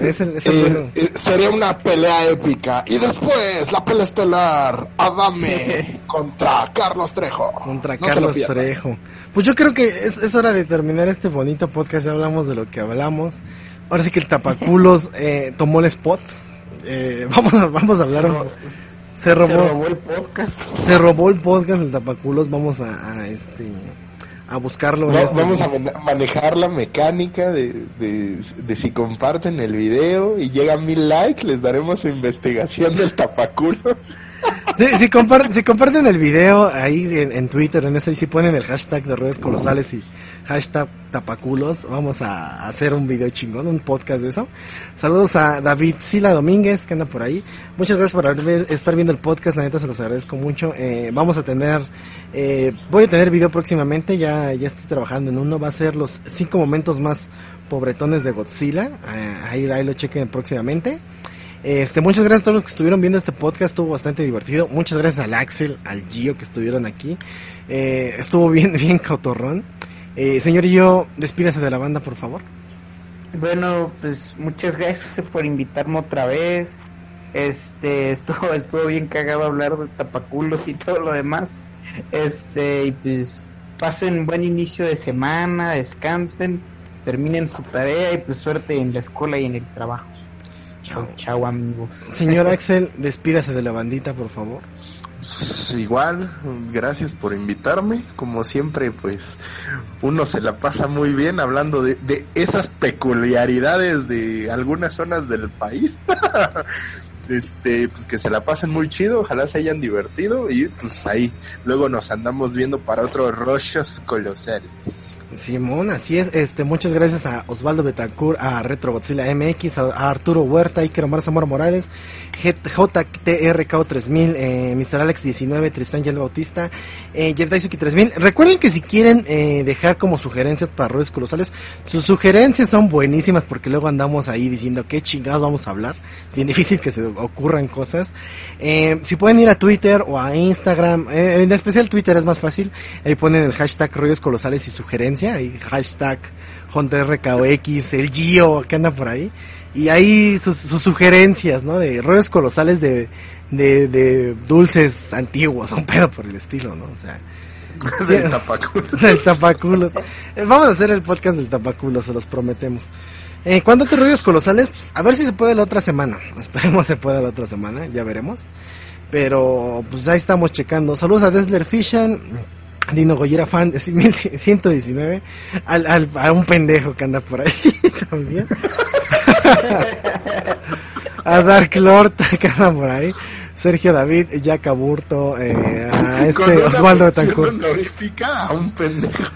Es el, es el Eh, eh, sería una pelea épica. Y después, la pelea estelar. Adame contra Carlos Trejo. Contra No Carlos. Trejo. Pues yo creo que es, es hora de terminar este bonito podcast. Ya hablamos de lo que hablamos. Ahora sí que el tapaculos eh, tomó el spot. Eh, vamos, a, vamos a hablar. Se Se robó, robó el podcast. se robó el podcast el tapaculos. Vamos a, a, este a buscarlo. este- Vamos a mane- manejar la mecánica de, de, de si comparten el video y llega a mil likes, les daremos investigación del tapaculos. Sí, si, compar- si comparten el video ahí en, en Twitter, en eso, y si ponen el hashtag de redes colosales y hashtag tapaculos, vamos a hacer un video chingón, un podcast de eso. Saludos a David Sila Domínguez, que anda por ahí. Muchas gracias por estar viendo el podcast, la neta se los agradezco mucho. Eh, vamos a tener, eh, voy a tener video próximamente, ya, ya estoy trabajando en uno, va a ser los cinco momentos más pobretones de Godzilla, Eh, ahí, ahí lo chequen próximamente. Este, muchas gracias a todos los que estuvieron viendo este podcast, estuvo bastante divertido. Muchas gracias al Axel, al Gio que estuvieron aquí. Eh, estuvo bien, bien cautorrón. Eh, señor Gio, despídase de la banda, por favor. Bueno, pues muchas gracias por invitarme otra vez. Este, estuvo, estuvo bien cagado hablar de tapaculos y todo lo demás. Este, y pues pasen buen inicio de semana, descansen, terminen su tarea y pues suerte en la escuela y en el trabajo. Chao, chao amigos. Señor Axel, despídase de la bandita, por favor. Pues, igual, gracias por invitarme. Como siempre, pues uno se la pasa muy bien hablando de, de esas peculiaridades de algunas zonas del país. este, pues que se la pasen muy chido, ojalá se hayan divertido y pues ahí luego nos andamos viendo para otros rollos colosales. Simón, así es. Este, muchas gracias a Osvaldo Betancourt, a Retro Godzilla MX, a, Arturo Huerta, Iker Omar Zamora Morales, JTRKO3000, eh, Mr. Alex 19, Tristán Yel Bautista, eh, Jeff Daisuki 3000. Recuerden que si quieren eh, dejar como sugerencias para rollos colosales, sus sugerencias son buenísimas porque luego andamos ahí diciendo qué chingados vamos a hablar. Es bien difícil que se ocurran cosas. Eh, si pueden ir a Twitter o a Instagram, eh, en especial Twitter es más fácil, ahí ponen el hashtag rollos colosales y sugerencia, ahí hashtag JRKOX, el Gio que anda por ahí. Y ahí sus, sus sugerencias, ¿no? De rollos colosales de, de, de dulces antiguos, un pedo por el estilo, ¿no? O sea, Del tapaculos. tapaculos. Eh, Vamos a hacer el podcast del tapaculos, se los prometemos. Eh, ¿Cuándo te rollos colosales? Pues, a ver si se puede la otra semana. Esperemos se pueda la otra semana, ya veremos. Pero pues ahí estamos checando. Saludos a Desler Fishan, Dino Goyera fan de 119, al, al, a un pendejo que anda por ahí también. a Dark Lord que anda por ahí. Sergio David, Jack Aburto, eh, a este Osvaldo Betancourt. a un pendejo.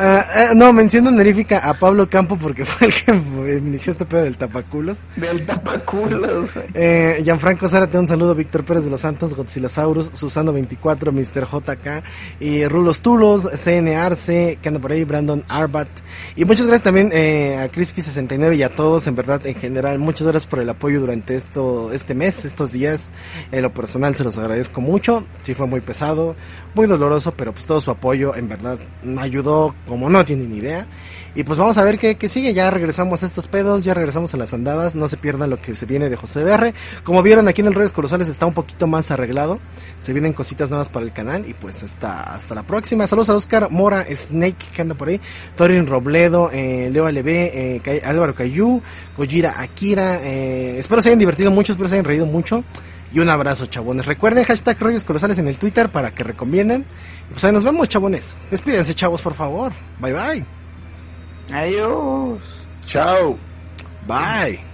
Ah, eh, no, menciono honorífica a Pablo Campo porque fue el que inició este pedo del tapaculos. Del tapaculos. Eh, Gianfranco Zárate, un saludo. Víctor Pérez de los Santos, Godzillasaurus, Susano24, Mr. JK, y Rulos Tulos, CN Arce, que anda por ahí, Brandon Arbat. Y muchas gracias también eh, a Crispy69 y a todos, en verdad, en general. Muchas gracias por el apoyo durante esto, este mes, estos días. En lo personal se los agradezco mucho. Sí fue muy pesado, muy doloroso, pero pues todo su apoyo, en verdad, me ayudó como no tienen idea. Y pues vamos a ver qué, qué sigue. Ya regresamos a estos pedos, ya regresamos a las andadas. No se pierdan lo que se viene de José BR. Como vieron aquí en el Reyes Colosales está un poquito más arreglado. Se vienen cositas nuevas para el canal. Y pues hasta, hasta la próxima. Saludos a Oscar Mora, Snake que anda por ahí. Torin Robledo, eh, Leo LB, eh, Álvaro Cayu, Gojira Akira. Eh, espero se hayan divertido mucho, espero se hayan reído mucho. Y un abrazo, chabones. Recuerden hashtag Rollos Colosales en el Twitter para que recomienden. Y pues ahí nos vemos, chabones. Despídense, chavos, por favor. Bye bye. Adiós. Chao. Bye.